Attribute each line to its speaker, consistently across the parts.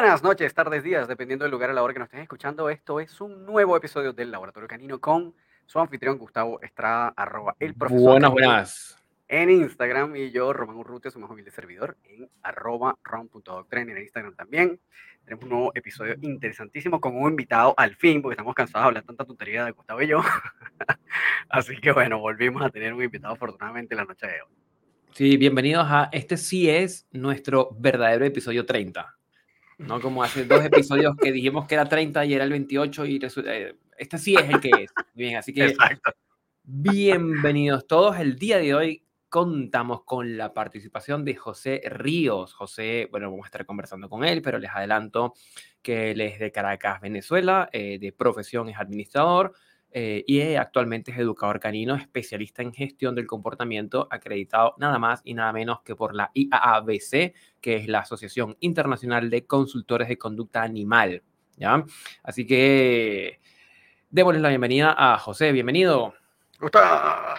Speaker 1: Buenas noches, tardes, días, dependiendo del lugar a la hora que nos estén escuchando. Esto es un nuevo episodio del Laboratorio Canino con su anfitrión Gustavo Estrada, arroba el profesor.
Speaker 2: Buenas, buenas.
Speaker 1: En Instagram y yo, Román Urrutia, su más humilde servidor, en arroba rom.doctrine en Instagram también. Tenemos un nuevo episodio interesantísimo con un invitado al fin, porque estamos cansados de hablar tanta tontería de Gustavo y yo. Así que bueno, volvimos a tener un invitado afortunadamente la noche de hoy.
Speaker 2: Sí, bienvenidos a este sí es nuestro verdadero episodio 30. ¿No? Como hace dos episodios que dijimos que era 30 y era el 28 y eh, este sí es el que es. Bien, así que
Speaker 1: Exacto.
Speaker 2: bienvenidos todos. El día de hoy contamos con la participación de José Ríos. José, bueno, vamos a estar conversando con él, pero les adelanto que él es de Caracas, Venezuela, eh, de profesión es administrador, eh, y actualmente es educador canino, especialista en gestión del comportamiento, acreditado nada más y nada menos que por la IAABC, que es la Asociación Internacional de Consultores de Conducta Animal. ¿ya? Así que démosle la bienvenida a José. Bienvenido.
Speaker 1: Gustavo.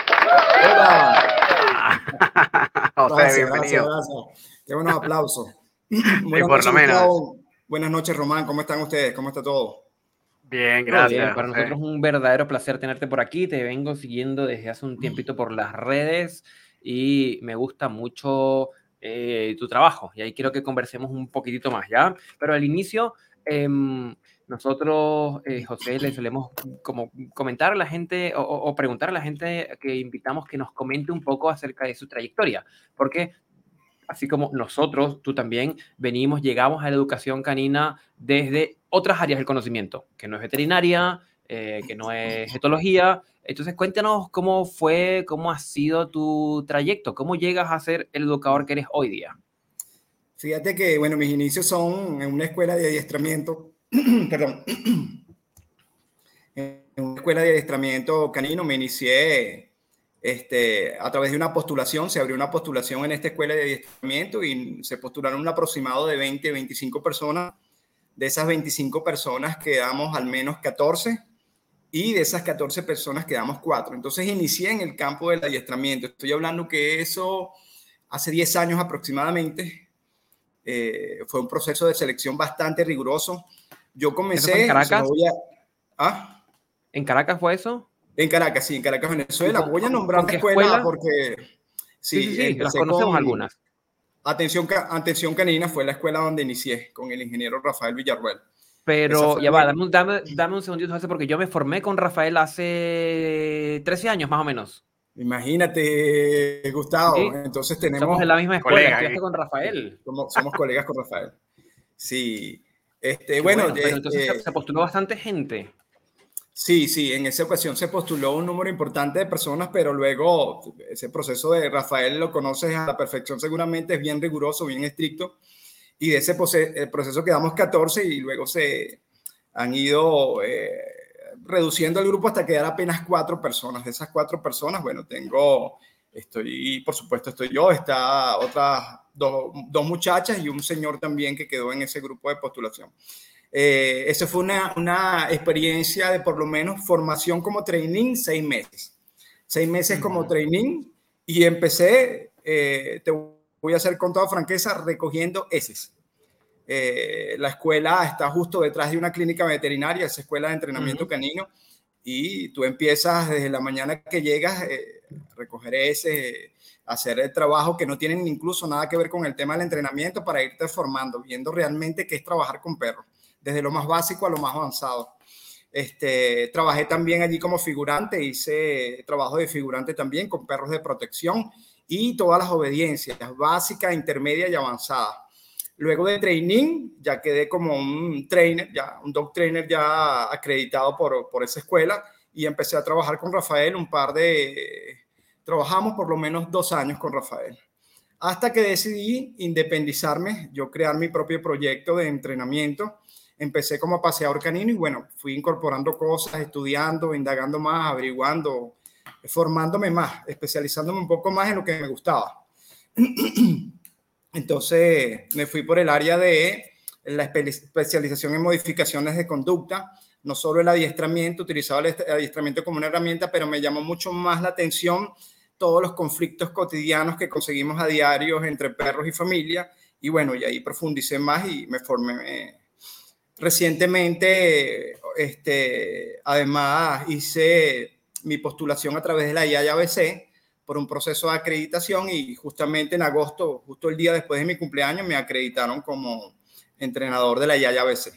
Speaker 1: José,
Speaker 3: Gracias,
Speaker 1: bienvenido.
Speaker 3: gracias, gracias. Qué buenos aplausos.
Speaker 1: por lo
Speaker 3: noches,
Speaker 1: menos.
Speaker 3: Buenas noches, Román. ¿Cómo están ustedes? ¿Cómo está todo?
Speaker 1: Bien, gracias.
Speaker 2: bien, para
Speaker 1: José.
Speaker 2: nosotros es un verdadero placer tenerte por aquí. Te vengo siguiendo desde hace un tiempito por las redes y me gusta mucho eh, tu trabajo. Y ahí quiero que conversemos un poquitito más, ¿ya? Pero al inicio, em, nosotros, eh, José, le solemos como comentar a la gente o, o- o preguntar a la gente que invitamos que nos comente un poco acerca de su trayectoria. Porque así como nosotros, tú también, venimos, llegamos a la educación canina desde otras áreas del conocimiento, que no es veterinaria, eh, que no es etología. Entonces, cuéntanos cómo fue, cómo ha sido tu trayecto, cómo llegas a ser el educador que eres hoy día.
Speaker 3: Fíjate que, bueno, mis inicios son en una escuela de adiestramiento, perdón, en una escuela de adiestramiento canino me inicié este, a través de una postulación, se abrió una postulación en esta escuela de adiestramiento y se postularon un aproximado de 20, 25 personas. De esas 25 personas quedamos al menos 14 y de esas 14 personas quedamos 4. Entonces inicié en el campo del adiestramiento. Estoy hablando que eso hace 10 años aproximadamente. Eh, fue un proceso de selección bastante riguroso. Yo comencé...
Speaker 2: en Caracas?
Speaker 3: a- ¿Ah?
Speaker 2: ¿En Caracas fue eso?
Speaker 3: En Caracas, sí, en Caracas, Venezuela.
Speaker 2: ¿Con-
Speaker 3: Voy a nombrar la escuela,
Speaker 2: escuela?
Speaker 3: porque...
Speaker 2: Sí, sí, sí, las conocemos
Speaker 3: con
Speaker 2: algunas.
Speaker 3: Atención, Atención Canina fue la escuela donde inicié con el ingeniero Rafael Villarruel.
Speaker 2: Pero ya va, dame, un- dame, dame un segundito, José, porque yo me formé con Rafael hace 13 años más o menos.
Speaker 3: Imagínate, Gustavo.
Speaker 2: Sí.
Speaker 3: Entonces tenemos...
Speaker 2: Somos de la misma escuela,
Speaker 1: colega,
Speaker 2: estudiaste
Speaker 1: ¿eh?
Speaker 2: con Rafael.
Speaker 3: Somos, somos colegas con Rafael. Sí. Este,
Speaker 2: Qué
Speaker 3: bueno,
Speaker 2: pero entonces
Speaker 3: eh,
Speaker 2: se, se postuló bastante gente.
Speaker 3: Sí, sí, en esa ocasión se postuló un número importante de personas, pero luego ese proceso de Rafael lo conoces a la perfección, seguramente es bien riguroso, bien estricto, y de ese el proceso quedamos 14 y luego se han ido eh, reduciendo el grupo hasta quedar apenas cuatro personas. De esas cuatro personas, bueno, tengo, estoy, por supuesto, estoy yo, está otras dos, dos muchachas y un señor también que quedó en ese grupo de postulación. Eh, eso fue una, una experiencia de por lo menos formación como training, seis meses. Seis meses como training y empecé, eh, te voy a hacer con toda franqueza, recogiendo heces. Eh, la escuela está justo detrás de una clínica veterinaria, esa escuela de entrenamiento
Speaker 2: Ujú.
Speaker 3: canino, y tú empiezas desde la mañana que llegas eh, a recoger heces, eh, hacer el trabajo que no tienen incluso nada que ver con el tema del entrenamiento para irte formando, viendo realmente qué es trabajar con perros desde lo más básico a lo más avanzado. Este, trabajé también allí como figurante, hice trabajo de figurante también con perros de protección y todas las obediencias, básica, intermedia y avanzada. Luego de training, ya quedé como un trainer, ya un dog trainer ya acreditado por, por esa escuela y empecé a trabajar con Rafael un par de... Trabajamos por lo menos dos años con Rafael. Hasta que decidí independizarme, yo crear mi propio proyecto de entrenamiento empecé como paseador canino y bueno, fui incorporando cosas, estudiando, indagando más, averiguando, formándome más, especializándome un poco más en lo que me gustaba. Entonces me fui por el área de la especialización en modificaciones de conducta, no solo el adiestramiento, utilizaba el adiestramiento como una herramienta, pero me llamó mucho más la atención todos los conflictos cotidianos que conseguimos a diario entre perros y familia y bueno, y ahí profundicé más y me formé. Recientemente, este, además, hice mi postulación a través de la IABC por un proceso de acreditación y justamente en agosto, justo el día después de mi cumpleaños, me acreditaron como entrenador de la IABC.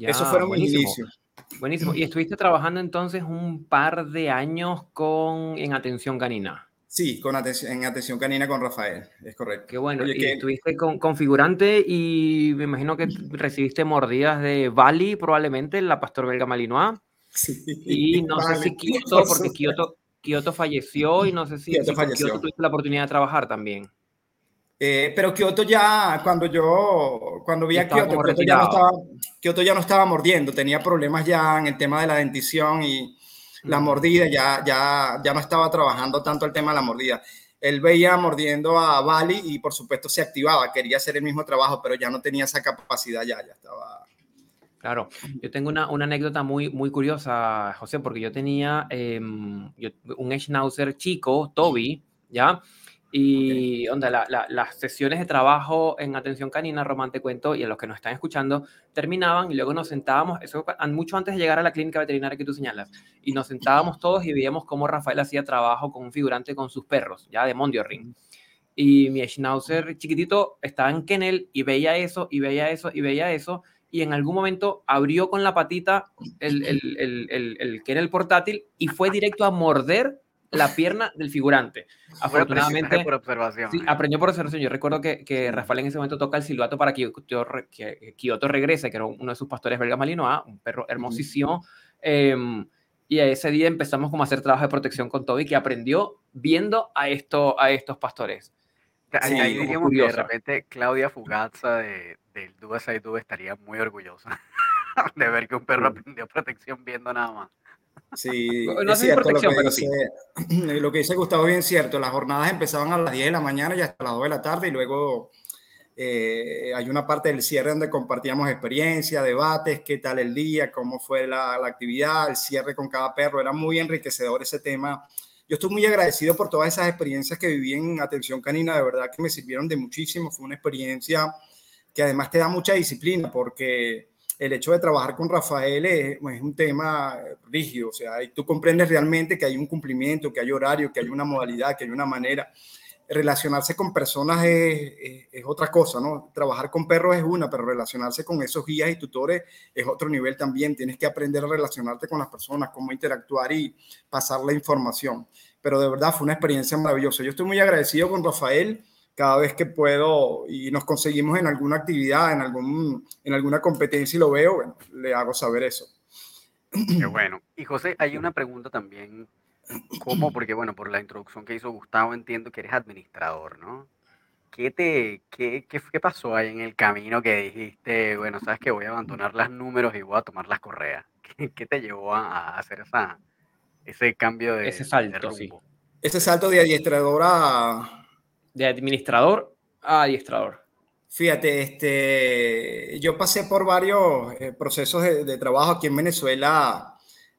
Speaker 2: Eso fueron mis inicios. Buenísimo. ¿Y estuviste trabajando entonces un par de años con, en atención canina?
Speaker 3: Sí, con atención, en atención canina con Rafael, es correcto.
Speaker 2: Qué bueno. y estuviste con configurante y me imagino que recibiste mordidas de Bali, probablemente, la pastor belga Malinois. Sí, y no sé si Kioto, porque Kioto, falleció y no sé si, Kyoto, tuviste la oportunidad de trabajar también.
Speaker 3: Eh, pero Kioto ya, cuando yo, cuando vi a Kioto, Kioto ya, no estaba, Kyoto ya no estaba mordiendo, tenía problemas ya en el tema de la dentición y la mordida, ya, ya, ya no estaba trabajando tanto el tema de la mordida. Él veía mordiendo a Bali y por supuesto se activaba, quería hacer el mismo trabajo, pero ya no tenía esa capacidad, ya, ya estaba.
Speaker 2: Claro, yo tengo una, una anécdota muy, muy curiosa, José, porque yo tenía em, un Schnauzer chico, Toby, ¿ya? Y onda, las sesiones de trabajo en atención canina, Román, te cuento, y a los que nos están escuchando, terminaban y luego nos sentábamos, eso mucho antes de llegar a la clínica veterinaria que tú señalas, y nos sentábamos todos y veíamos cómo Rafael hacía trabajo con un figurante con sus perros, ya de Mondioring. Y mi Schnauzer chiquitito estaba en kennel y veía eso, y veía eso, y veía eso, y en algún momento abrió con la patita el, el, el, el kennel portátil y fue directo a morder la pierna del figurante. Afortunadamente, por observación. Sí, aprendió por observación. Yo recuerdo que, que, Rafael en ese momento toca el silbato para que Kyoto, regrese, que era uno de sus pastores belga malinois, un perro hermosísimo. Em, y a ese día empezamos como a hacer trabajo de protección con Toby, que aprendió viendo a, esto, a estos pastores.
Speaker 1: Sí, ahí diríamos que de repente Claudia Fugazza de, del Dua Side estaría muy orgullosa de ver que un perro aprendió protección viendo nada más.
Speaker 3: Sí, no es cierto lo que, dice, lo que dice Gustavo bien cierto. Las jornadas empezaban a las 10 de la mañana y hasta las 2 de la tarde y luego eh, hay una parte del cierre donde compartíamos experiencia, debates, qué tal el día, cómo fue la, la, actividad, el cierre con cada perro. Era muy enriquecedor ese tema. Yo estoy muy agradecido por todas esas experiencias que viví en atención canina, de verdad que me sirvieron de muchísimo. Fue una experiencia que además te da mucha disciplina porque el hecho de trabajar con Rafael es, un tema rígido, o sea, tú comprendes realmente que hay un cumplimiento, que hay horario, que hay una modalidad, que hay una manera. Relacionarse con personas es, es, otra cosa, ¿no? Trabajar con perros es una, pero relacionarse con esos guías y tutores es otro nivel también. Tienes que aprender a relacionarte con las personas, cómo interactuar y pasar la información. Pero de verdad fue una experiencia maravillosa. Yo estoy muy agradecido con Rafael cada vez que puedo y nos conseguimos en alguna actividad, en, algún, en alguna competencia y lo veo, bueno, le hago saber eso.
Speaker 1: Qué bueno. Y José, hay una pregunta también, ¿cómo? Porque bueno, por la introducción que hizo Gustavo entiendo que eres administrador, ¿no? ¿Qué, te, qué, qué, qué pasó ahí en el camino que dijiste, bueno, sabes que voy a abandonar los números y voy a tomar las correas? ¿Qué, qué te llevó a, hacer esa, ese cambio de,
Speaker 2: ese salto,
Speaker 3: Sí. Ese salto de administrador a,
Speaker 2: de administrador a adiestrador?
Speaker 3: Fíjate, este, yo pasé por varios eh, procesos de, trabajo aquí en Venezuela.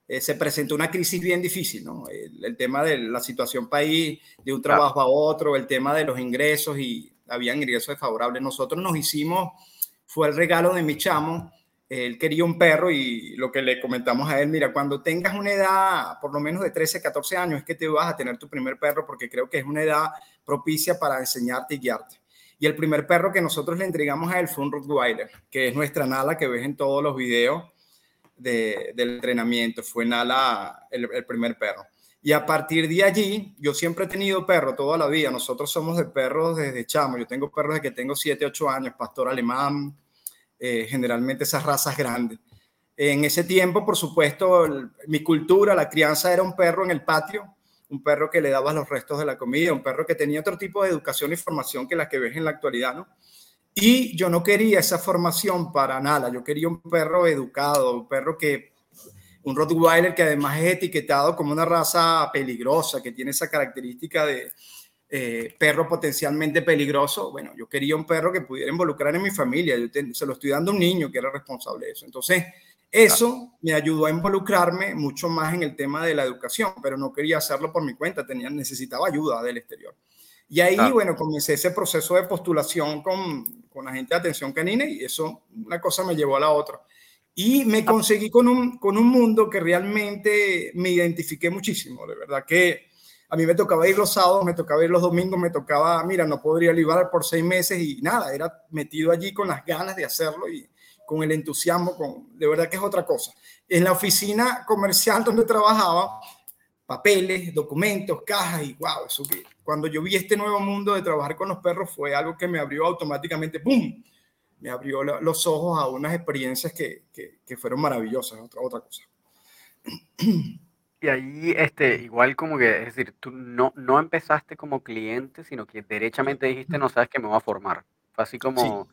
Speaker 3: Eh, se presentó una crisis bien difícil, ¿no? El, tema de la situación país, de un trabajo a otro, el tema de los ingresos y habían ingresos desfavorables. Nosotros nos hicimos, fue el regalo de mi chamo, él quería un perro y lo que le comentamos a él, mira, cuando tengas una edad por lo menos de 13, 14 años es que te vas a tener tu primer perro porque creo que es una edad propicia para enseñarte y guiarte. Y el primer perro que nosotros le entregamos a él fue un Rottweiler, que es nuestra Nala que ves en todos los videos de, del entrenamiento. Fue Nala el, primer perro. Y a partir de allí, yo siempre he tenido perro toda la vida. Nosotros somos de perros desde chamo. Yo tengo perros desde que tengo 7, 8 años, pastor alemán, eh, generalmente esas razas grandes. En ese tiempo, por supuesto, mi cultura, la crianza era un perro en el patio, un perro que le daba los restos de la comida, un perro que tenía otro tipo de educación y formación que la que ves en la actualidad, ¿no? Y yo no quería esa formación para nada, yo quería un perro educado, un perro que, un Rottweiler que además es etiquetado como una raza peligrosa, que tiene esa característica de, eh, perro potencialmente peligroso, bueno, yo quería un perro que pudiera involucrar en mi familia, yo se lo estoy dando a un niño que era responsable de eso. Entonces, eso me ayudó a involucrarme mucho más en el tema de la educación, pero no quería hacerlo por mi cuenta, tenía, necesitaba ayuda del exterior. Y ahí, bueno, comencé ese proceso de postulación con, con la gente de atención canina y eso, una cosa me llevó a la otra. Y me conseguí con un, con un mundo que realmente me identifiqué muchísimo, de verdad que a mí me tocaba ir los sábados, me tocaba ir los domingos, me tocaba, mira, no podría librar por seis meses y nada, era metido allí con las ganas de hacerlo y con el entusiasmo, con, de verdad que es otra cosa. En la oficina comercial donde trabajaba, papeles, documentos, cajas y wow, eso que cuando yo vi este nuevo mundo de trabajar con los perros fue algo que me abrió automáticamente, ¡pum! me abrió los ojos a unas experiencias que, que, fueron maravillosas, otra, otra cosa.
Speaker 1: Y ahí, este, igual como que, es decir, tú no, no empezaste como cliente, sino que derechamente dijiste, no sabes que me voy a formar. Fue así como,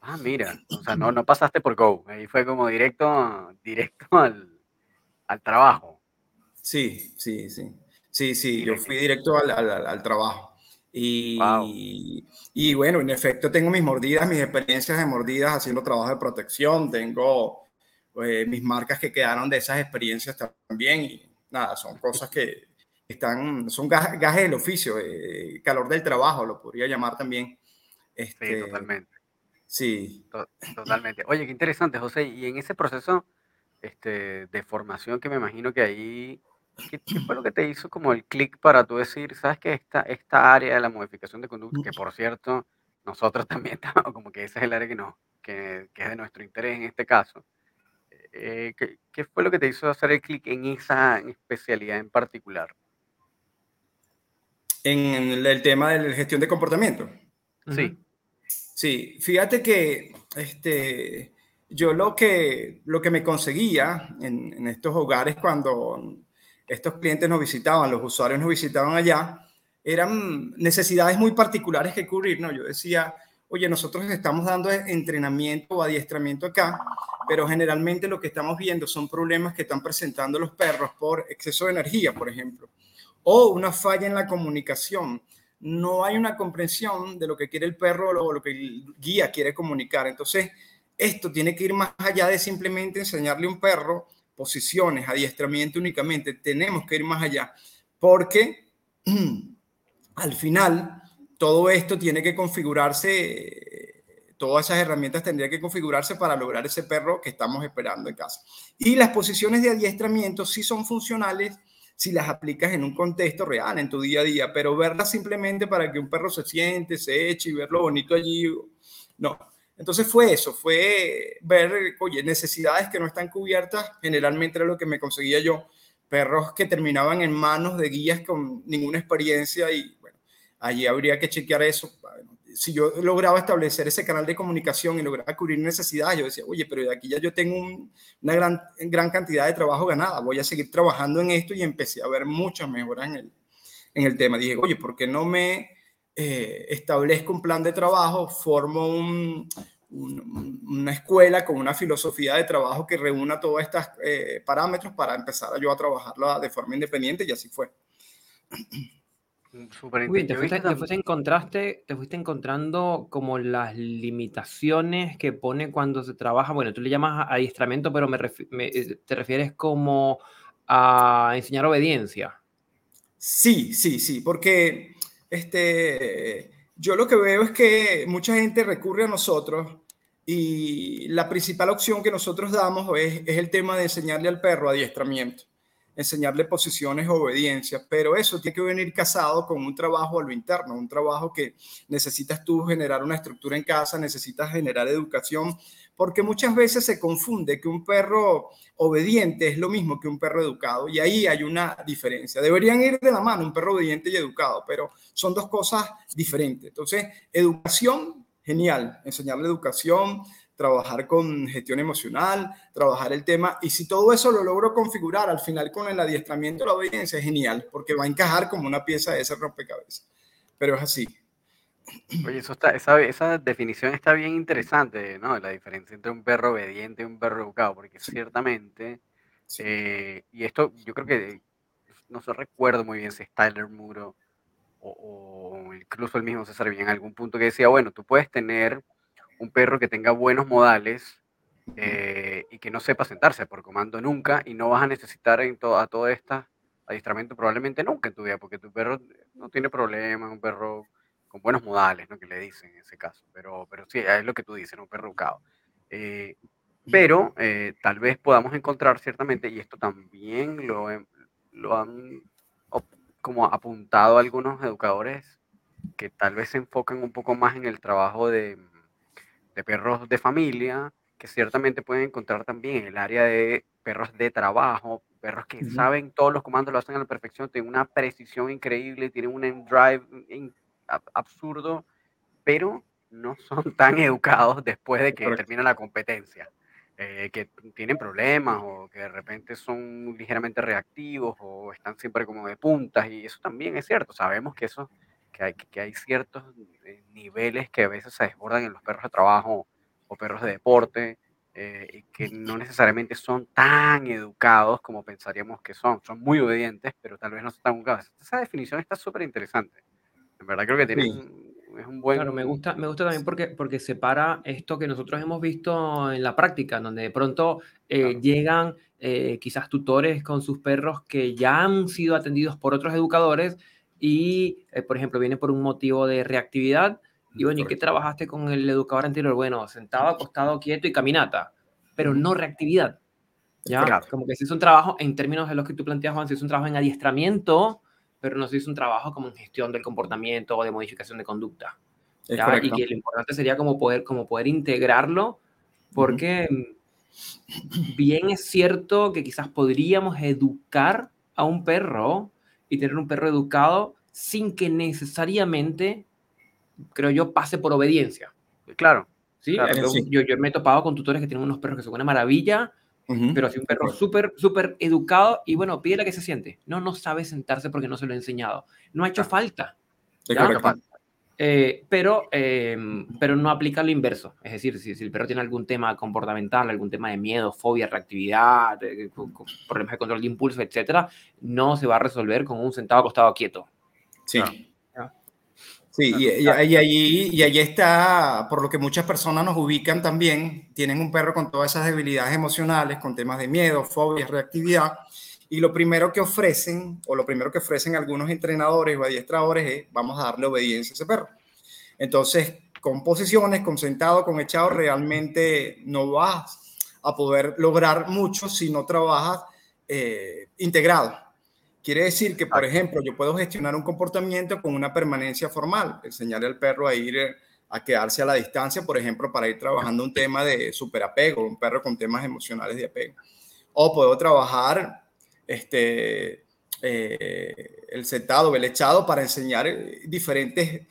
Speaker 1: ah, mira, o sea, no, no pasaste por Go, ahí fue como directo, directo al, al trabajo.
Speaker 3: Sí, sí, sí. Sí, sí, yo fui directo al, al, al trabajo. Y, y, bueno, en efecto tengo mis mordidas, mis experiencias de mordidas haciendo trabajo de protección, tengo pues, mis marcas que quedaron de esas experiencias también y nada, son cosas que están, son gajes del oficio, eh, calor del trabajo, lo podría llamar también.
Speaker 1: Este, sí, totalmente.
Speaker 3: Sí.
Speaker 1: totalmente. Oye, qué interesante, José. Y en ese proceso este, de formación que me imagino que ahí ¿Qué, fue lo que te hizo como el clic para tú decir, sabes que esta, esta área de la modificación de conducta, que por cierto, nosotros también estamos, como que ese es el área que, no, que, que es de nuestro interés en este caso, eh, ¿qué, ¿qué, fue lo que te hizo hacer el clic en esa especialidad en particular?
Speaker 3: En el tema de la gestión de comportamiento.
Speaker 1: Sí.
Speaker 3: Sí, fíjate que este, yo lo que, lo que me conseguía en, en estos hogares cuando estos clientes nos visitaban, los usuarios nos visitaban allá, eran necesidades muy particulares que cubrir, ¿no? Yo decía, oye, nosotros estamos dando entrenamiento o adiestramiento acá, pero generalmente lo que estamos viendo son problemas que están presentando los perros por exceso de energía, por ejemplo, o una falla en la comunicación. No hay una comprensión de lo que quiere el perro o lo que el guía quiere comunicar. Entonces, esto tiene que ir más allá de simplemente enseñarle a un perro posiciones, adiestramiento únicamente, tenemos que ir más allá, porque al final todo esto tiene que configurarse, todas esas herramientas tendrían que configurarse para lograr ese perro que estamos esperando en casa. Y las posiciones de adiestramiento sí son funcionales si las aplicas en un contexto real, en tu día a día, pero verlas simplemente para que un perro se siente, se eche y verlo bonito allí, no, entonces fue eso, fue ver, oye, necesidades que no están cubiertas, generalmente era lo que me conseguía yo, perros que terminaban en manos de guías con ninguna experiencia y allí habría que chequear eso. Si yo lograba establecer ese canal de comunicación y lograba cubrir necesidades, yo decía, oye, pero de aquí ya yo tengo una gran, gran cantidad de trabajo ganada, voy a seguir trabajando en esto y empecé a ver muchas mejoras en el, en el tema. Dije, oye, ¿por qué no me eh, establezco un plan de trabajo, formo una escuela con una filosofía de trabajo que reúna todos estos eh, parámetros para empezar yo a trabajarla de forma independiente y así fue.
Speaker 2: Súper te, fuiste, te, fuiste encontraste, te fuiste encontrando como las limitaciones que pone cuando se trabaja, bueno, tú le llamas adiestramiento, pero me, eh, te refieres como a enseñar obediencia.
Speaker 3: Sí, sí, sí, porque este, yo lo que veo es que mucha gente recurre a nosotros y la principal opción que nosotros damos es, es el tema de enseñarle al perro adiestramiento, enseñarle posiciones o obediencia, pero eso tiene que venir casado con un trabajo a lo interno, un trabajo que necesitas tú generar una estructura en casa, necesitas generar educación, porque muchas veces se confunde que un perro obediente es lo mismo que un perro educado y ahí hay una diferencia. Deberían ir de la mano un perro obediente y educado, pero son dos cosas diferentes. Entonces, educación, genial, enseñarle educación, trabajar con gestión emocional, trabajar el tema. Y si todo eso lo logro configurar al final con el adiestramiento, la obediencia es genial, porque va a encajar como una pieza de ese rompecabezas. Pero es así.
Speaker 1: Oye, eso está, esa, esa definición está bien interesante, ¿no? La diferencia entre un perro obediente y un perro educado, porque ciertamente, eh, y esto yo creo que no se recuerdo muy bien si es Tyler Muro o, o, incluso el mismo César bien en algún punto que decía, bueno, tú puedes tener un perro que tenga buenos modales eh, y que no sepa sentarse por comando nunca y no vas a necesitar en a todas estas adiestramiento probablemente nunca en tu vida, porque tu perro no tiene problemas, un perro con buenos modales, ¿no? Que le dicen en ese caso. Pero, pero sí, es lo que tú dices, un perro educado. Eh, pero eh, tal vez podamos encontrar ciertamente, y esto también lo, lo han como apuntado algunos educadores que tal vez se enfocan un poco más en el trabajo de, de perros de familia, que ciertamente pueden encontrar también en el área de perros de trabajo, perros que saben todos los comandos, lo hacen a la perfección, tienen una precisión increíble, tienen un drive absurdo, pero no son tan educados después de que termina la competencia. Eh, que tienen problemas o que de repente son ligeramente reactivos o están siempre como de puntas y eso también es cierto. Sabemos que eso, que hay, que hay ciertos eh, niveles que a veces se desbordan en los perros de trabajo o perros de deporte eh, y que no necesariamente son tan educados como pensaríamos que son. Son muy obedientes, pero tal vez no son tan educados. Esa definición está súper interesante. En verdad creo que tienen es un buen...
Speaker 2: Claro, me gusta, me gusta también porque, porque separa esto que nosotros hemos visto en la práctica, donde de pronto eh, llegan eh, quizás tutores con sus perros que ya han sido atendidos por otros educadores y, eh, por ejemplo, viene por un motivo de reactividad. Y bueno, ¿y qué trabajaste con el educador anterior? Bueno, sentado, acostado, quieto y caminata, pero no reactividad. ¿ya? Como que si es un trabajo, en términos de lo que tú planteas, Juan, si es un trabajo en adiestramiento, pero no se hizo un trabajo como en gestión del comportamiento o de modificación de conducta. Y que lo importante sería como poder, como poder integrarlo, porque bien es cierto que quizás podríamos educar a un perro y tener un perro educado sin que necesariamente, creo yo, pase por obediencia.
Speaker 1: Claro.
Speaker 2: ¿Sí? Yo, yo, me he topado con tutores que tienen unos perros que son una maravilla pero así un perro súper, súper educado y bueno, pídele que se siente. No, no sabe sentarse porque no se lo he enseñado. No ha hecho falta. Eh, pero, em, pero no aplica lo inverso. Es decir, si, el perro tiene algún tema comportamental, algún tema de miedo, fobia, reactividad, problemas de control de impulso, etcétera, no se va a resolver con un sentado acostado quieto.
Speaker 3: Sí. Sí, y, y, allí, y allí está, por lo que muchas personas nos ubican también, tienen un perro con todas esas debilidades emocionales, con temas de miedo, fobias, reactividad, y lo primero que ofrecen, o lo primero que ofrecen algunos entrenadores o adiestradores es, vamos a darle obediencia a ese perro. Entonces, con posiciones, con sentado, con echado, realmente no vas a poder lograr mucho si no trabajas eh, integrado. Quiere decir que, por ejemplo, yo puedo gestionar un comportamiento con una permanencia formal, enseñarle al perro a ir eh, a quedarse a la distancia, por ejemplo, para ir trabajando un tema de superapego, un perro con temas emocionales de apego. O puedo trabajar este, eh, el sentado, el echado para enseñar eh, diferentes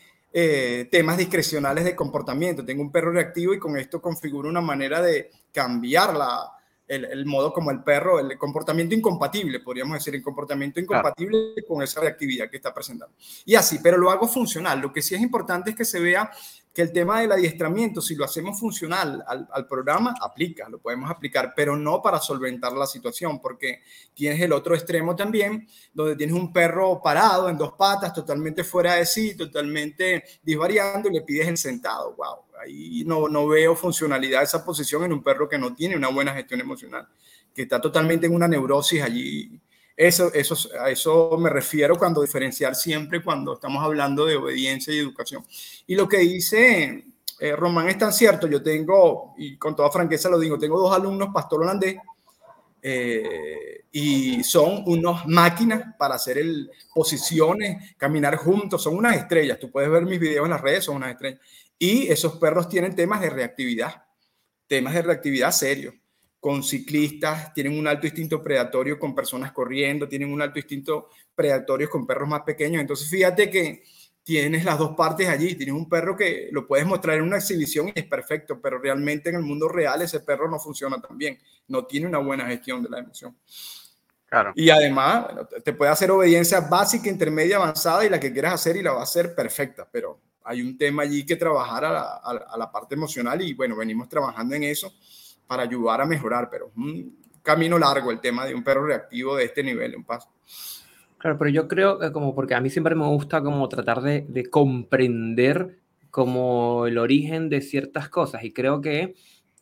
Speaker 3: temas discrecionales de comportamiento. Tengo un perro reactivo y con esto configuro una manera de cambiar la, el, modo como el perro, el comportamiento incompatible, podríamos decir, el comportamiento incompatible con esa reactividad que está presentando. Y así, pero lo hago funcional. Lo que sí es importante es que se vea que el tema del adiestramiento, si lo hacemos funcional al, programa, aplica, lo podemos aplicar, pero no para solventar la situación, porque tienes el otro extremo también, donde tienes un perro parado en dos patas, totalmente fuera de sí, totalmente disvariando y le pides el sentado. Wow, ahí no, no veo funcionalidad esa posición en un perro que no tiene una buena gestión emocional, que está totalmente en una neurosis allí. Eso, eso, a eso me refiero cuando diferenciar siempre cuando estamos hablando de obediencia y educación. Y lo que dice eh, Román es tan cierto. Yo tengo, y con toda franqueza lo digo, tengo dos alumnos pastor holandés eh, y son unas máquinas para hacer el, posiciones, caminar juntos, son unas estrellas. Tú puedes ver mis videos en las redes, son unas estrellas. Y esos perros tienen temas de reactividad, temas de reactividad serios. Con ciclistas, tienen un alto instinto predatorio con personas corriendo, tienen un alto instinto predatorio con perros más pequeños. Entonces, fíjate que tienes las dos partes allí. Tienes un perro que lo puedes mostrar en una exhibición y es perfecto, pero realmente en el mundo real ese perro no funciona tan bien. No tiene una buena gestión de la emoción. Claro. Y además, te puede hacer obediencia básica, intermedia, avanzada y la que quieras hacer y la va a hacer perfecta, pero hay un tema allí que trabajar a la, parte emocional y bueno, venimos trabajando en eso para ayudar a mejorar, pero un camino largo el tema de un perro reactivo de este nivel, un paso.
Speaker 2: Claro, pero yo creo que como porque a mí siempre me gusta como tratar de, comprender como el origen de ciertas cosas y creo que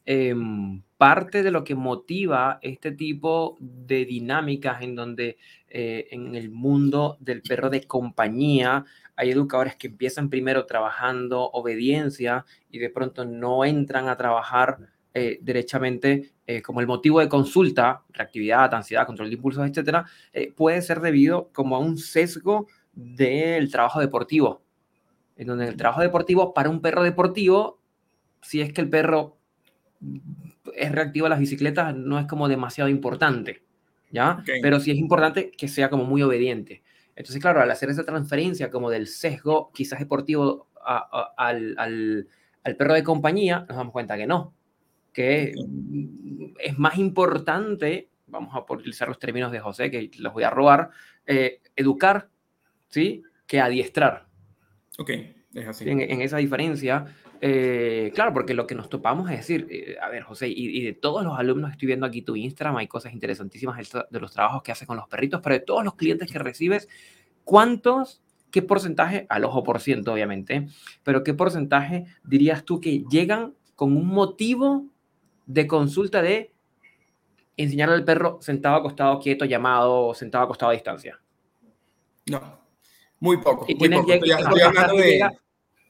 Speaker 2: em, parte de lo que motiva este tipo de dinámicas en donde eh, en el mundo del perro de compañía hay educadores que empiezan primero trabajando obediencia y de pronto no entran a trabajar eh, derechamente eh, como el motivo de consulta, reactividad, ansiedad, control de impulsos, etcétera, puede ser debido como a un sesgo del trabajo deportivo. En donde el trabajo deportivo para un perro deportivo, si es que el perro es reactivo a las bicicletas, no es como demasiado importante, ¿ya? Pero sí es importante que sea como muy obediente. Entonces, claro, al hacer esa transferencia como del sesgo quizás deportivo al, al, al, perro de compañía, nos damos cuenta que no, que es más importante, vamos a utilizar los términos de José, que los voy a robar, eh, educar, ¿sí? Que adiestrar.
Speaker 3: Ok, es así.
Speaker 2: En, en esa diferencia, eh, claro, porque lo que nos topamos es decir, eh, a ver, José, y, de todos los alumnos que estoy viendo aquí tu Instagram, hay cosas interesantísimas de los trabajos que haces con los perritos, pero de todos los clientes que recibes, ¿cuántos, qué porcentaje, al ojo por ciento obviamente, pero qué porcentaje dirías tú que llegan con un motivo de consulta de enseñarle al perro sentado, acostado, quieto, llamado, sentado, acostado a distancia?
Speaker 3: No, muy poco. Muy poco.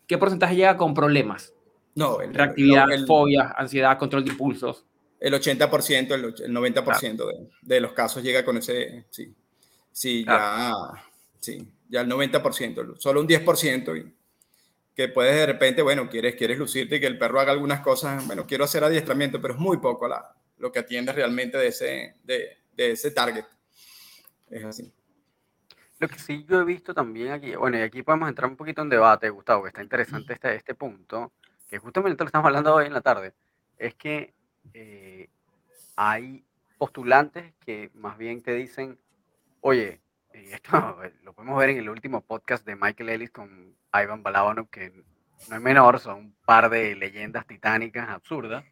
Speaker 2: ¿qué porcentaje llega con problemas?
Speaker 3: No,
Speaker 2: reactividad, fobia, ansiedad, control de impulsos.
Speaker 3: El 80%, el, 90% de, los casos llega con ese, sí, sí, ya, sí, ya el 90%, solo un 10% y que puedes de repente, bueno, quieres, quieres lucirte y que el perro haga algunas cosas, bueno, quiero hacer adiestramiento, pero es muy poco la, lo que atiende realmente de ese, de, de ese target. Es así.
Speaker 1: Lo que sí yo he visto también aquí, bueno, y aquí podemos entrar un poquito en debate, Gustavo, que está interesante este, este punto, que justamente lo estamos hablando hoy en la tarde, es que eh, hay postulantes que más bien te dicen, oye, esto lo podemos ver en el último podcast de Michael Ellis con Ivan Balabanov, que no es menor, son un par de leyendas titánicas absurdas.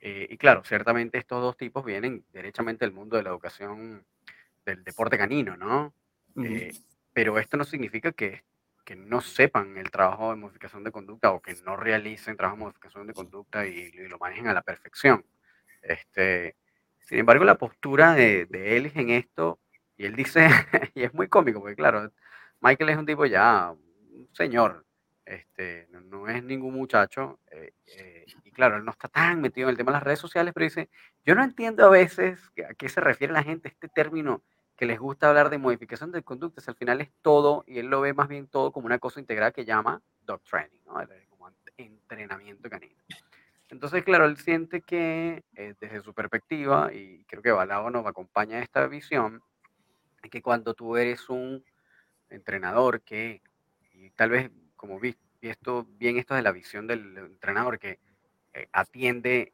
Speaker 1: Eh, y claro, ciertamente estos dos tipos vienen derechamente del mundo de la educación del deporte canino, ¿no? Eh, pero esto no significa que, que, no sepan el trabajo de modificación de conducta o que no realicen trabajo de modificación de conducta y, lo manejen a la perfección. Este, sin embargo, la postura de, de él en esto, y él dice, y es muy cómico, porque claro, Michael es un tipo ya, un señor, este, no, es ningún muchacho, eh, eh, y claro, él no está tan metido en el tema de las redes sociales, pero dice, yo no entiendo a veces a qué se refiere la gente este término que les gusta hablar de modificación de conductas, al final es todo, y él lo ve más bien todo como una cosa integrada que llama dog training, ¿no? como entrenamiento canino. Entonces, claro, él siente que eh, desde su perspectiva, y creo que Balao nos acompaña a esta visión, que cuando tú eres un entrenador que, y tal vez como vi, esto, bien esto de la visión del entrenador que eh, atiende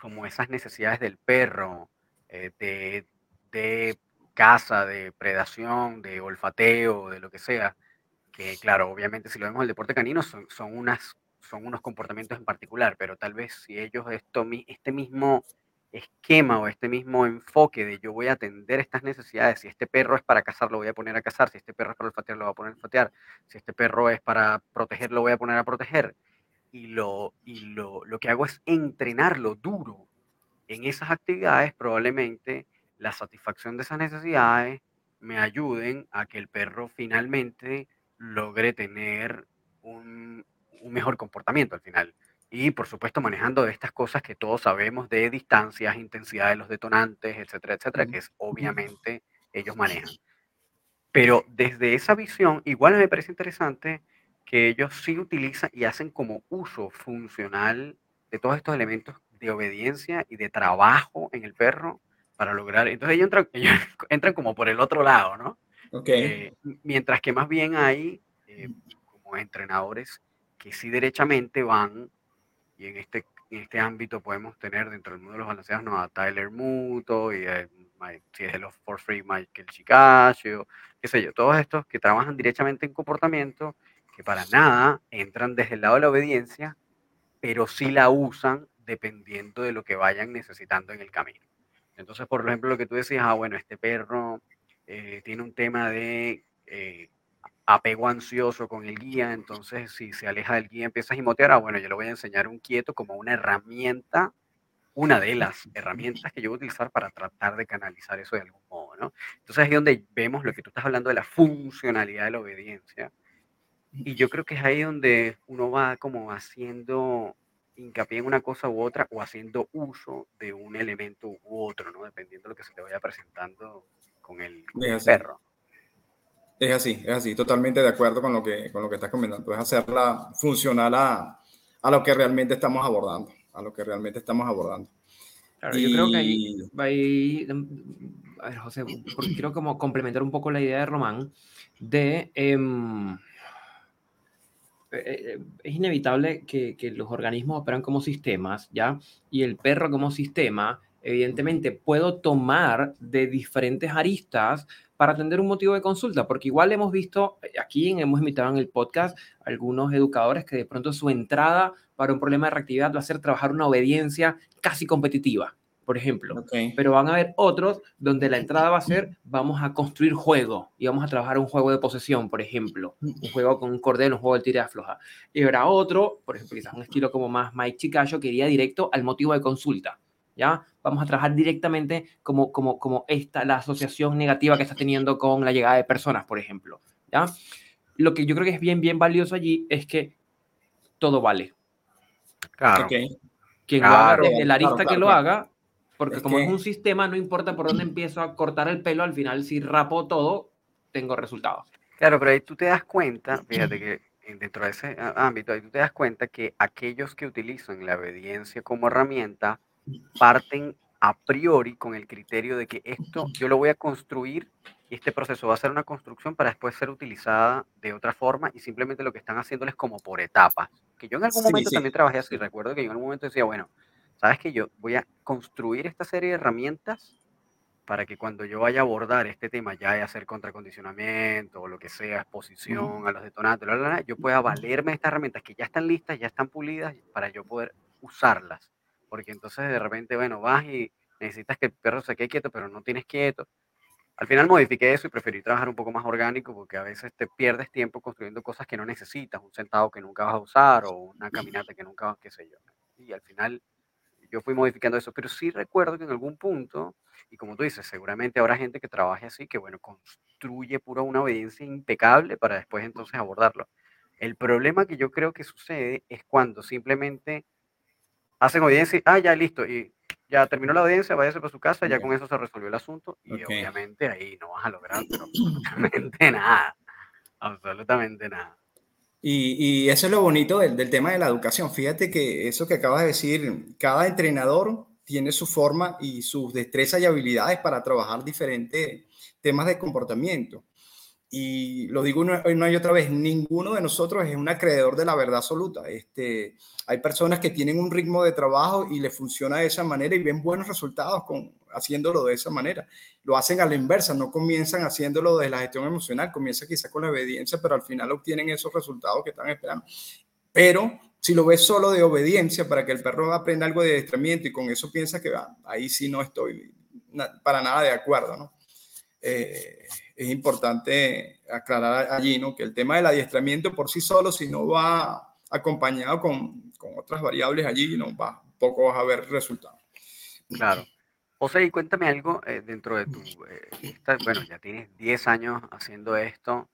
Speaker 1: como esas necesidades del perro, eh, de, de caza, de predación, de olfateo, de lo que sea, que claro, obviamente si lo vemos en el deporte canino son, son, unas, son unos comportamientos en particular, pero tal vez si ellos esto, este mismo esquema o este mismo enfoque de yo voy a atender estas necesidades, si este perro es para cazar, lo voy a poner a cazar, si este perro es para olfatear, lo voy a poner a olfatear, si este perro es para proteger, lo voy a poner a proteger, y lo, y lo, lo que hago es entrenarlo duro en esas actividades, probablemente la satisfacción de esas necesidades me ayuden a que el perro finalmente logre tener un, mejor comportamiento al final. Y por supuesto manejando estas cosas que todos sabemos de distancias, intensidad de los detonantes, etcétera, etcétera, que es obviamente ellos manejan. Pero desde esa visión, igual me parece interesante que ellos sí utilizan y hacen como uso funcional de todos estos elementos de obediencia y de trabajo en el perro para lograr. Entonces ellos entran, ellos entran como por el otro lado, ¿no?
Speaker 3: Okay.
Speaker 1: Eh, mientras que más bien hay eh, como entrenadores que sí derechamente van, y en este, en este ámbito podemos tener dentro del mundo de los balanceados ¿no? a Tyler Muto, y si es de los For Free, Michael Chicasio, qué sé yo, todos estos que trabajan directamente en comportamiento, que para nada entran desde el lado de la obediencia, pero sí la usan dependiendo de lo que vayan necesitando en el camino. Entonces, por ejemplo, lo que tú decías, ah, bueno, este perro eh, tiene un tema de, eh, apego ansioso con el guía, entonces si se aleja del guía empieza a gimotear, ah, bueno, yo le voy a enseñar un quieto como una herramienta, una de las herramientas que yo voy a utilizar para tratar de canalizar eso de algún modo, ¿no? Entonces es donde vemos lo que tú estás hablando de la funcionalidad de la obediencia. Y yo creo que es ahí donde uno va como haciendo hincapié en una cosa u otra o haciendo uso de un elemento u otro, ¿no? Dependiendo de lo que se te vaya presentando con el, perro.
Speaker 3: Es así, es así, totalmente de acuerdo con lo que, con lo que estás comentando. Es hacerla funcional a, a lo que realmente estamos abordando, a lo que realmente estamos abordando.
Speaker 2: Claro, yo creo que ahí, ahí, a ver, José, porque quiero como complementar un poco la idea de Román de... Em, eh, es inevitable que, que, los organismos operan como sistemas, ¿ya? Y el perro como sistema, evidentemente, puedo tomar de diferentes aristas para atender un motivo de consulta, porque igual hemos visto eh, aquí, hemos invitado en el podcast algunos educadores que de pronto su entrada para un problema de reactividad va a ser trabajar una obediencia casi competitiva, por ejemplo. Pero van a haber otros donde la entrada va a ser, vamos a construir juego y vamos a trabajar un juego de posesión, por ejemplo. Un juego con un cordel, un juego de tira floja. Y habrá otro, por ejemplo, quizás un estilo como más Mike Chicayo, que iría directo al motivo de consulta. ¿Ya? Vamos a trabajar directamente como, como, como esta, la asociación negativa que está teniendo con la llegada de personas, por ejemplo. ¿Ya? Lo que yo creo que es bien, bien valioso allí es que todo vale.
Speaker 1: Claro.
Speaker 2: Quien lo haga, el arista que lo haga, porque como es un sistema, no importa por dónde empiezo a cortar el pelo, al final si rapo todo, tengo resultados.
Speaker 1: Claro, pero ahí tú te das cuenta, fíjate que dentro de ese ámbito, ahí tú te das cuenta que aquellos que utilizan la obediencia como herramienta parten a priori con el criterio de que esto yo lo voy a construir y este proceso va a ser una construcción para después ser utilizada de otra forma y simplemente lo que están haciendo es como por etapas. Que yo en algún momento también trabajé así, recuerdo que yo en algún momento decía, bueno, sabes que yo voy a construir esta serie de herramientas para que cuando yo vaya a abordar este tema, ya de hacer contracondicionamiento o lo que sea, exposición a los detonantes, yo pueda valerme de estas herramientas que ya están listas, ya están pulidas, para yo poder usarlas. Porque entonces de repente, bueno, vas y necesitas que el perro se quede quieto, pero no tienes quieto. Al final modifiqué eso y preferí trabajar un poco más orgánico porque a veces te pierdes tiempo construyendo cosas que no necesitas, un sentado que nunca vas a usar o una caminata que nunca, qué sé yo. Y al final yo fui modificando eso, pero sí recuerdo que en algún punto, y como tú dices, seguramente habrá gente que trabaje así, que bueno, construye pura una obediencia impecable para después entonces abordarlo. El problema que yo creo que sucede es cuando simplemente hacen audiencia y, ah, ya listo, y ya terminó la audiencia, váyase para su casa, ya con eso se resolvió el asunto, y obviamente ahí no vas a lograr absolutamente nada, absolutamente nada.
Speaker 3: Y, eso es lo bonito del, tema de la educación. Fíjate que eso que acabas de decir, cada entrenador tiene su forma y sus destrezas y habilidades para trabajar diferentes temas de comportamiento. Y lo digo una, y otra vez, ninguno de nosotros es un acreedor de la verdad absoluta. Este, hay personas que tienen un ritmo de trabajo y les funciona de esa manera y ven buenos resultados con, haciéndolo de esa manera. Lo hacen a la inversa, no comienzan haciéndolo desde la gestión emocional, comienza quizás con la obediencia, pero al final obtienen esos resultados que están esperando. Pero si lo ves solo de obediencia para que el perro aprenda algo de adiestramiento y con eso piensa que va, ahí sí no estoy para nada de acuerdo, ¿no? Eh, es importante aclarar allí, ¿no? Que el tema del adiestramiento por sí solo, si no va acompañado con, con otras variables allí, no va, poco vas a ver resultados.
Speaker 1: Claro. José, y cuéntame algo eh, dentro de tu, eh, bueno, ya tienes 10 años haciendo esto.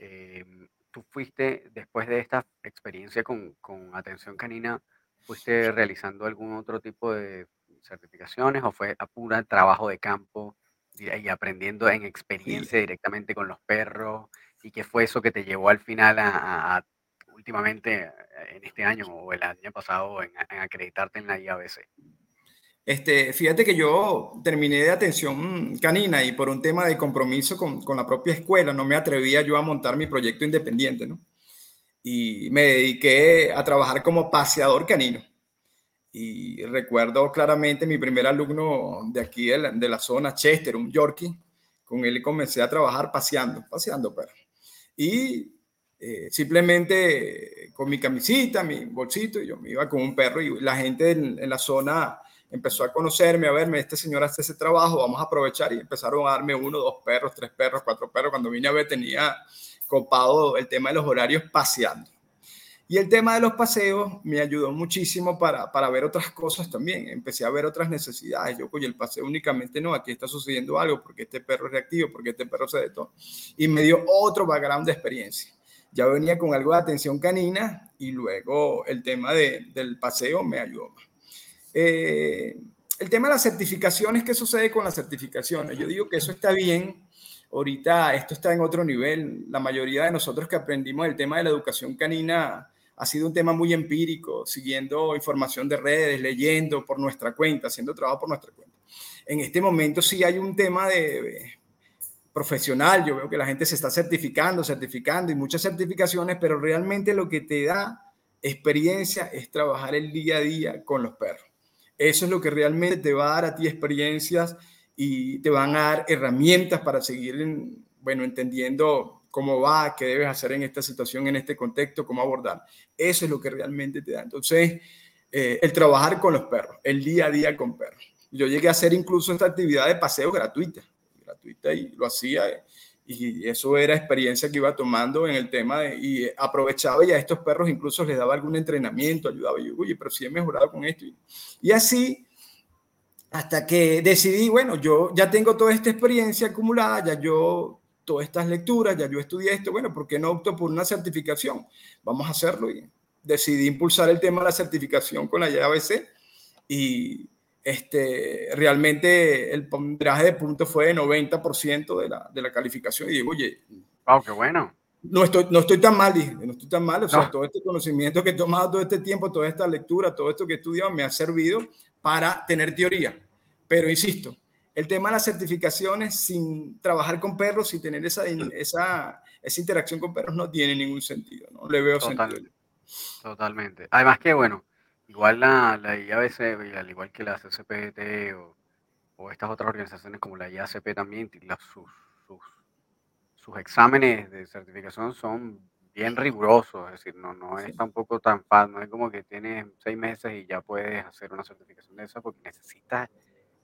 Speaker 1: Em, ¿Tú fuiste, después de esta experiencia con, con, atención canina, fuiste realizando algún otro tipo de certificaciones o fue a pura trabajo de campo y, aprendiendo en experiencia directamente con los perros? ¿Y qué fue eso que te llevó al final a, últimamente eh, en este año o el año pasado en, en acreditarte en la IABC?
Speaker 3: Este, fíjate que yo terminé de atención canina y por un tema de compromiso con, con, la propia escuela no me atrevía yo a montar mi proyecto independiente, ¿no? Y me dediqué a trabajar como paseador canino. Y recuerdo claramente mi primer alumno de aquí de la, de la zona, Chester, un Yorkie, con él comencé a trabajar paseando, paseando perros. Y eh, simplemente con mi camisita, mi bolsito, yo me iba con un perro y la gente en, en la zona empezó a conocerme, a verme, este señor hace ese trabajo, vamos a aprovechar y empezaron a darme uno, dos perros, tres perros, cuatro perros. Cuando vine a ver tenía copado el tema de los horarios paseando. Y el tema de los paseos me ayudó muchísimo para, para ver otras cosas también. Empecé a ver otras necesidades. Yo, oye, el paseo únicamente no, aquí está sucediendo algo porque este perro es reactivo, porque este perro se detona. Y me dio otro background de experiencia. Ya venía con algo de atención canina y luego el tema de, del paseo me ayudó más. Eh, el tema de las certificaciones, ¿qué sucede con las certificaciones? Yo digo que eso está bien. Ahorita esto está en otro nivel. La mayoría de nosotros que aprendimos el tema de la educación canina ha sido un tema muy empírico, siguiendo información de redes, leyendo por nuestra cuenta, haciendo trabajo por nuestra cuenta. En este momento sí hay un tema de profesional, yo veo que la gente se está certificando, certificando y muchas certificaciones, pero realmente lo que te da experiencia es trabajar el día a día con los perros. Eso es lo que realmente te va a dar a ti experiencias y te van a dar herramientas para seguir, bueno, entendiendo cómo va, qué debes hacer en esta situación, en este contexto, cómo abordar. Eso es lo que realmente te da. Entonces, eh, el trabajar con los perros, el día a día con perros. Yo llegué a hacer incluso esta actividad de paseo gratuita, gratuita y lo hacía. Y eso era experiencia que iba tomando en el tema de, y aprovechaba y a estos perros incluso les daba algún entrenamiento, ayudaba. Y oye, pero sí he mejorado con esto. Y así, hasta que decidí, bueno, yo ya tengo toda esta experiencia acumulada, ya yo todas estas lecturas, ya yo estudié esto, bueno, ¿por qué no opto por una certificación? Vamos a hacerlo y decidí impulsar el tema de la certificación con la YABC y este, realmente el ponderaje de puntos fue de 90% de la, de la calificación y digo, oye,
Speaker 1: wow, qué bueno.
Speaker 3: No estoy, no estoy tan mal, dije, no estoy tan mal, o sea, todo este conocimiento que he tomado todo este tiempo, toda esta lectura, todo esto que he estudiado me ha servido para tener teoría. Pero insisto, el tema de las certificaciones sin trabajar con perros, sin tener esa, esa, esa interacción con perros, no tiene ningún sentido, no le veo sentido.
Speaker 1: Totalmente. Además que, bueno, igual la, la IABC, al igual que la CCPT o, o, estas otras organizaciones como la IACP también, sus, sus, sus, exámenes de certificación son bien rigurosos, es decir, no, no es tampoco tan fácil, no es como que tienes seis meses y ya puedes hacer una certificación de esa porque necesitas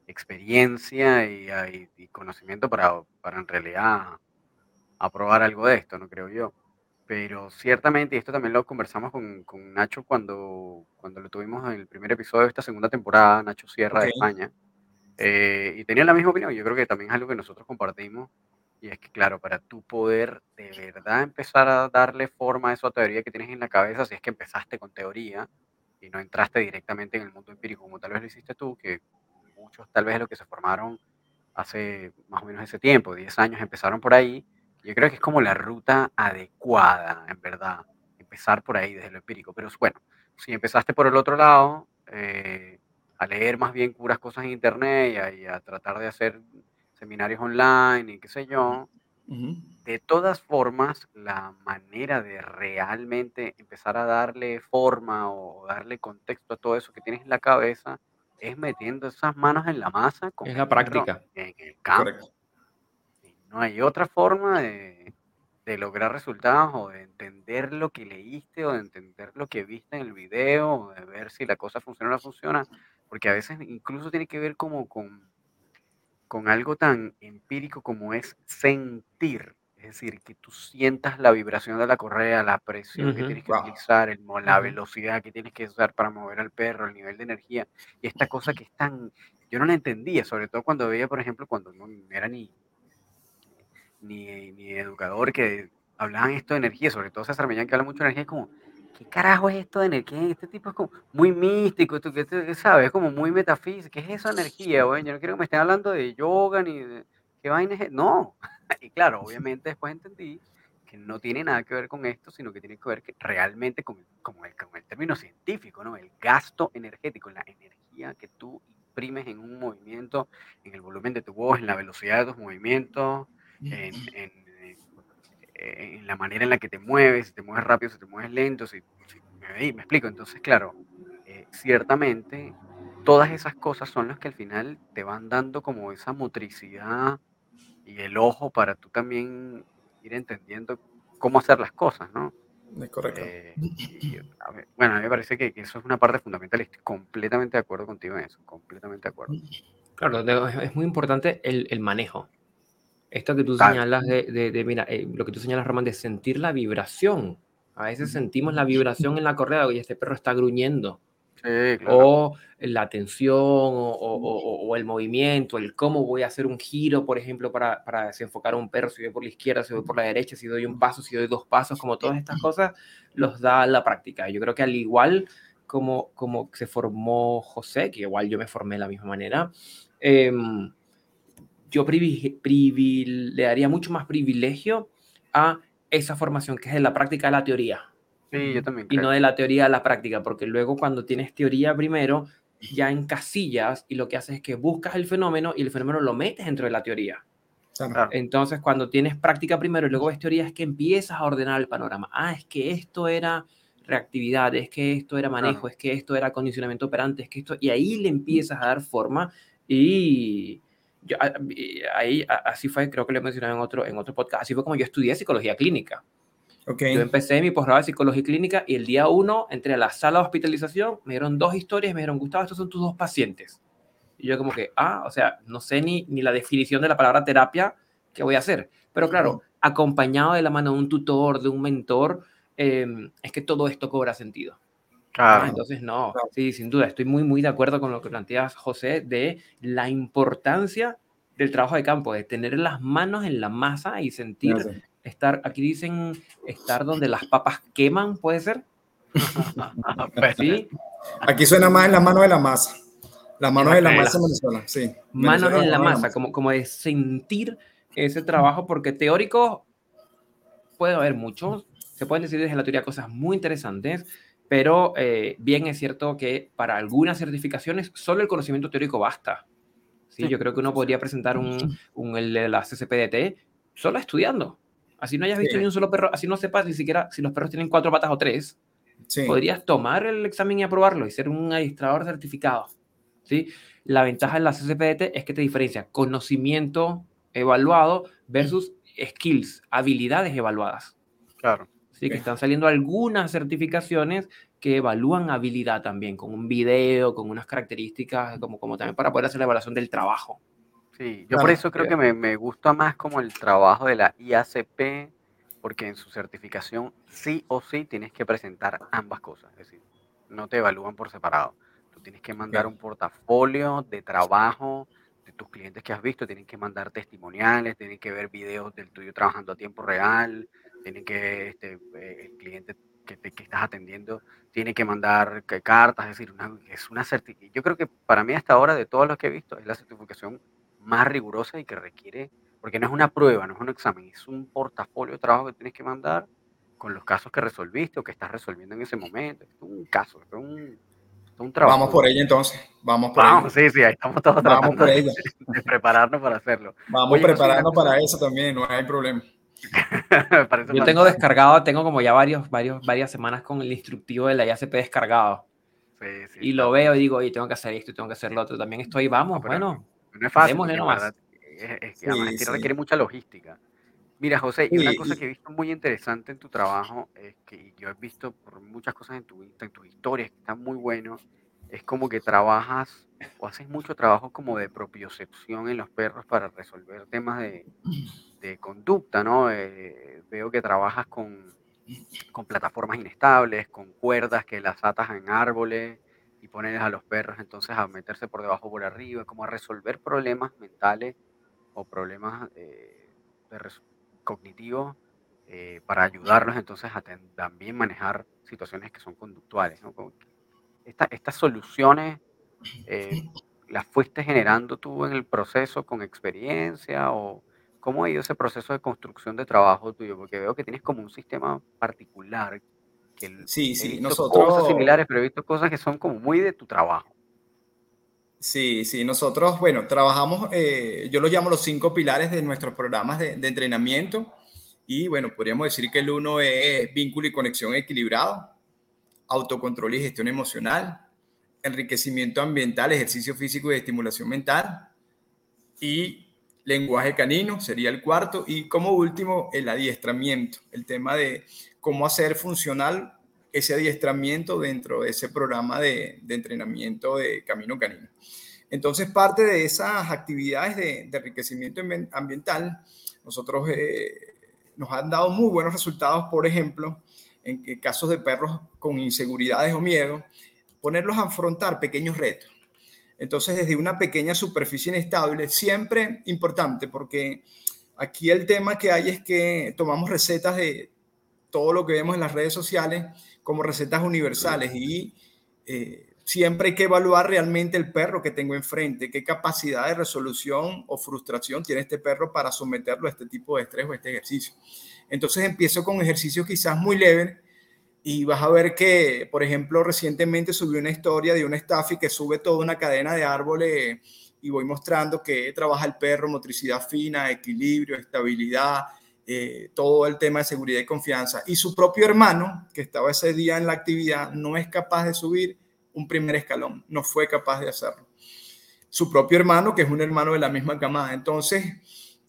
Speaker 1: experiencia y, conocimiento para, para en realidad aprobar algo de esto, no creo yo. Pero ciertamente, y esto también lo conversamos con, con, Nacho cuando, cuando lo tuvimos en el primer episodio de esta segunda temporada, Nacho Sierra de España, eh, y tenía la misma opinión. Yo creo que también es algo que nosotros compartimos, y es que, claro, para tú poder de verdad empezar a darle forma a esa teoría que tienes en la cabeza, si es que empezaste con teoría y no entraste directamente en el mundo empírico como tal vez lo hiciste tú, que muchos tal vez los que se formaron hace más o menos ese tiempo, 10 años, empezaron por ahí. Yo creo que es como la ruta adecuada, en verdad, empezar por ahí desde lo empírico. Pero bueno, si empezaste por el otro lado, eh, a leer más bien puras cosas en internet y a, tratar de hacer seminarios online y qué sé yo, de todas formas, la manera de realmente empezar a darle forma o darle contexto a todo eso que tienes en la cabeza es metiendo esas manos en la masa.
Speaker 2: Con es la práctica.
Speaker 1: En el campo. No hay otra forma de, de, lograr resultados o de entender lo que leíste o de entender lo que viste en el video o de ver si la cosa funciona o no funciona, porque a veces incluso tiene que ver como con, con algo tan empírico como es sentir. Es decir, que tú sientas la vibración de la correa, la presión que tienes que utilizar, el, la velocidad que tienes que usar para mover al perro, el nivel de energía. Y esta cosa que es tan... Yo no la entendía, sobre todo cuando veía, por ejemplo, cuando no era ni, ni, ni educador, que hablaban esto de energía, sobre todo César Millán, que habla mucho de energía, es como, ¿qué carajo es esto de energía? Este tipo es como muy místico, esto, que ¿sabes? Es como muy metafísico. ¿Qué es eso de energía? Bueno, yo no quiero que me estén hablando de yoga ni de... ¿Qué vaina es? No, y claro, obviamente después entendí que no tiene nada que ver con esto, sino que tiene que ver que realmente con, con, el, con el término científico, ¿no? El gasto energético, la energía que tú imprimes en un movimiento, en el volumen de tu voz, en la velocidad de tus movimientos, en, en, en la manera en la que te mueves, si te mueves rápido, si te mueves lento, si, me, me, explico. Entonces, claro, eh, ciertamente todas esas cosas son las que al final te van dando como esa motricidad y el ojo para tú también ir entendiendo cómo hacer las cosas, ¿no?
Speaker 3: Es correcto.
Speaker 1: Eh, bueno, a mí me parece que, eso es una parte fundamental. Estoy completamente de acuerdo contigo en eso, completamente de acuerdo.
Speaker 2: Claro, es muy importante el, el manejo. Esto que tú señalas de, de, mira, eh, lo que tú señalas, Román, de sentir la vibración. A veces sentimos la vibración en la correa y este perro está gruñendo. O la tensión o, o, el movimiento, el cómo voy a hacer un giro, por ejemplo, para, para, desenfocar a un perro, si voy por la izquierda, si voy por la derecha, si doy un paso, si doy dos pasos, como todas estas cosas, los da la práctica. Yo creo que al igual como, como se formó José, que igual yo me formé de la misma manera, em, yo le daría mucho más privilegio a esa formación que es de la práctica a la teoría.
Speaker 1: Sí, yo también.
Speaker 2: Y no de la teoría a la práctica, porque luego cuando tienes teoría primero, ya en casillas y lo que haces es que buscas el fenómeno y el fenómeno lo metes dentro de la teoría. Entonces, cuando tienes práctica primero y luego ves teoría, es que empiezas a ordenar el panorama. Ah, es que esto era reactividad, es que esto era manejo, es que esto era condicionamiento operante, es que esto, y ahí le empiezas a dar forma y yo, ah, ahí así fue, creo que lo he mencionado en otro, en otro podcast, así fue como yo estudié psicología clínica. Okay. Yo empecé mi posgrado de psicología clínica y el día uno entré a la sala de hospitalización, me dieron dos historias, me dijeron, Gustavo, estos son tus dos pacientes. Y yo como que, ah, o sea, no sé ni, ni la definición de la palabra terapia que voy a hacer. Pero claro, acompañado de la mano de un tutor, de un mentor, em, es que todo esto cobra sentido. Claro. Entonces, no, sí, sin duda, estoy muy, muy de acuerdo con lo que planteas, José, de la importancia del trabajo de campo, de tener las manos en la masa y sentir estar, aquí dicen estar donde las papas queman, ¿puede ser?
Speaker 3: ¿Sí? Aquí suena más en las manos de la masa. Las manos de la masa en Venezuela, sí.
Speaker 2: Manos en la masa, como, como de sentir ese trabajo, porque teórico puede haber muchos, se pueden decir desde la teoría cosas muy interesantes, pero eh, bien es cierto que para algunas certificaciones solo el conocimiento teórico basta. ¿sí? Yo creo que uno podría presentar un, un el de la CCPDT solo estudiando. Así no hayas visto ni un solo perro, así no sepas ni siquiera si los perros tienen cuatro patas o tres. Podrías tomar el examen y aprobarlo y ser un administrador certificado. ¿sí? La ventaja de la CCPDT es que te diferencia conocimiento evaluado versus skills, habilidades evaluadas.
Speaker 1: Claro.
Speaker 2: Sí, que están saliendo algunas certificaciones que evalúan habilidad también, con un video, con unas características, como, como también para poder hacer la evaluación del trabajo.
Speaker 1: Sí, yo por eso creo que me, me, gusta más como el trabajo de la IACP, porque en su certificación sí o sí tienes que presentar ambas cosas, es decir, no te evalúan por separado. Tú tienes que mandar un portafolio de trabajo de tus clientes que has visto, tienen que mandar testimoniales, tienen que ver videos del tuyo trabajando a tiempo real, tienen que, este, eh, el cliente que, que, estás atendiendo tiene que mandar cartas, es decir, una, es una certificación. Yo creo que para mí hasta ahora, de todos los que he visto, es la certificación más rigurosa y que requiere, porque no es una prueba, no es un examen, es un portafolio de trabajo que tienes que mandar con los casos que resolviste o que estás resolviendo en ese momento. Es un caso, es un, un trabajo.
Speaker 3: Vamos por ella entonces, vamos por
Speaker 1: Vamos, sí, sí, ahí estamos todos vamos por ella. De, prepararnos para hacerlo.
Speaker 3: Vamos preparando para eso también, no hay problema.
Speaker 2: Yo tengo descargado, tengo como ya varios, varios, varias semanas con el instructivo de la IACP descargado. Sí, sí, y lo veo y digo, oye, tengo que hacer esto y tengo que hacer lo otro. También estoy, vamos, bueno,
Speaker 1: no es fácil. Es, que requiere mucha logística. Mira, José, y una cosa que he visto muy interesante en tu trabajo, es que yo he visto por muchas cosas en tu, en tu historia que están muy buenos, es como que trabajas o haces mucho trabajo como de propiocepción en los perros para resolver temas de, de conducta, ¿no? Eh, veo que trabajas con, con plataformas inestables, con cuerdas que las atas en árboles, y pones a los perros entonces a meterse por debajo por arriba, como a resolver problemas mentales o problemas eh, cognitivos eh, para ayudarlos entonces a también manejar situaciones que son conductuales. estas soluciones eh, las fuiste generando tú en el proceso con experiencia o cómo ha ido ese proceso de construcción de trabajo tuyo, porque veo que tienes como un sistema particular
Speaker 3: sí, sí, nosotros...
Speaker 1: Cosas similares, pero he visto cosas que son como muy de tu trabajo.
Speaker 3: Sí, sí, nosotros, bueno, trabajamos, eh, yo lo llamo los cinco pilares de nuestros programas de, entrenamiento. Y bueno, podríamos decir que el uno es vínculo y conexión equilibrado, autocontrol y gestión emocional, enriquecimiento ambiental, ejercicio físico y estimulación mental, y lenguaje canino sería el cuarto, y como último, el adiestramiento, el tema de cómo hacer funcional ese adiestramiento dentro de ese programa de, entrenamiento de camino canino. Entonces, parte de esas actividades de, enriquecimiento ambiental, nosotros eh, nos han dado muy buenos resultados, por ejemplo, en casos de perros con inseguridades o miedo, ponerlos a afrontar pequeños retos. Entonces, desde una pequeña superficie inestable, siempre importante, porque aquí el tema que hay es que tomamos recetas de todo lo que vemos en las redes sociales como recetas universales y eh, siempre hay que evaluar realmente el perro que tengo enfrente, qué capacidad de resolución o frustración tiene este perro para someterlo a este tipo de estrés o este ejercicio. Entonces empiezo con ejercicios quizás muy leves y vas a ver que, por ejemplo, recientemente subí una historia de un staff que sube toda una cadena de árboles y voy mostrando que trabaja el perro, motricidad fina, equilibrio, estabilidad, eh, todo el tema de seguridad y confianza. Y su propio hermano, que estaba ese día en la actividad, no es capaz de subir un primer escalón, no fue capaz de hacerlo. Su propio hermano, que es un hermano de la misma camada. Entonces,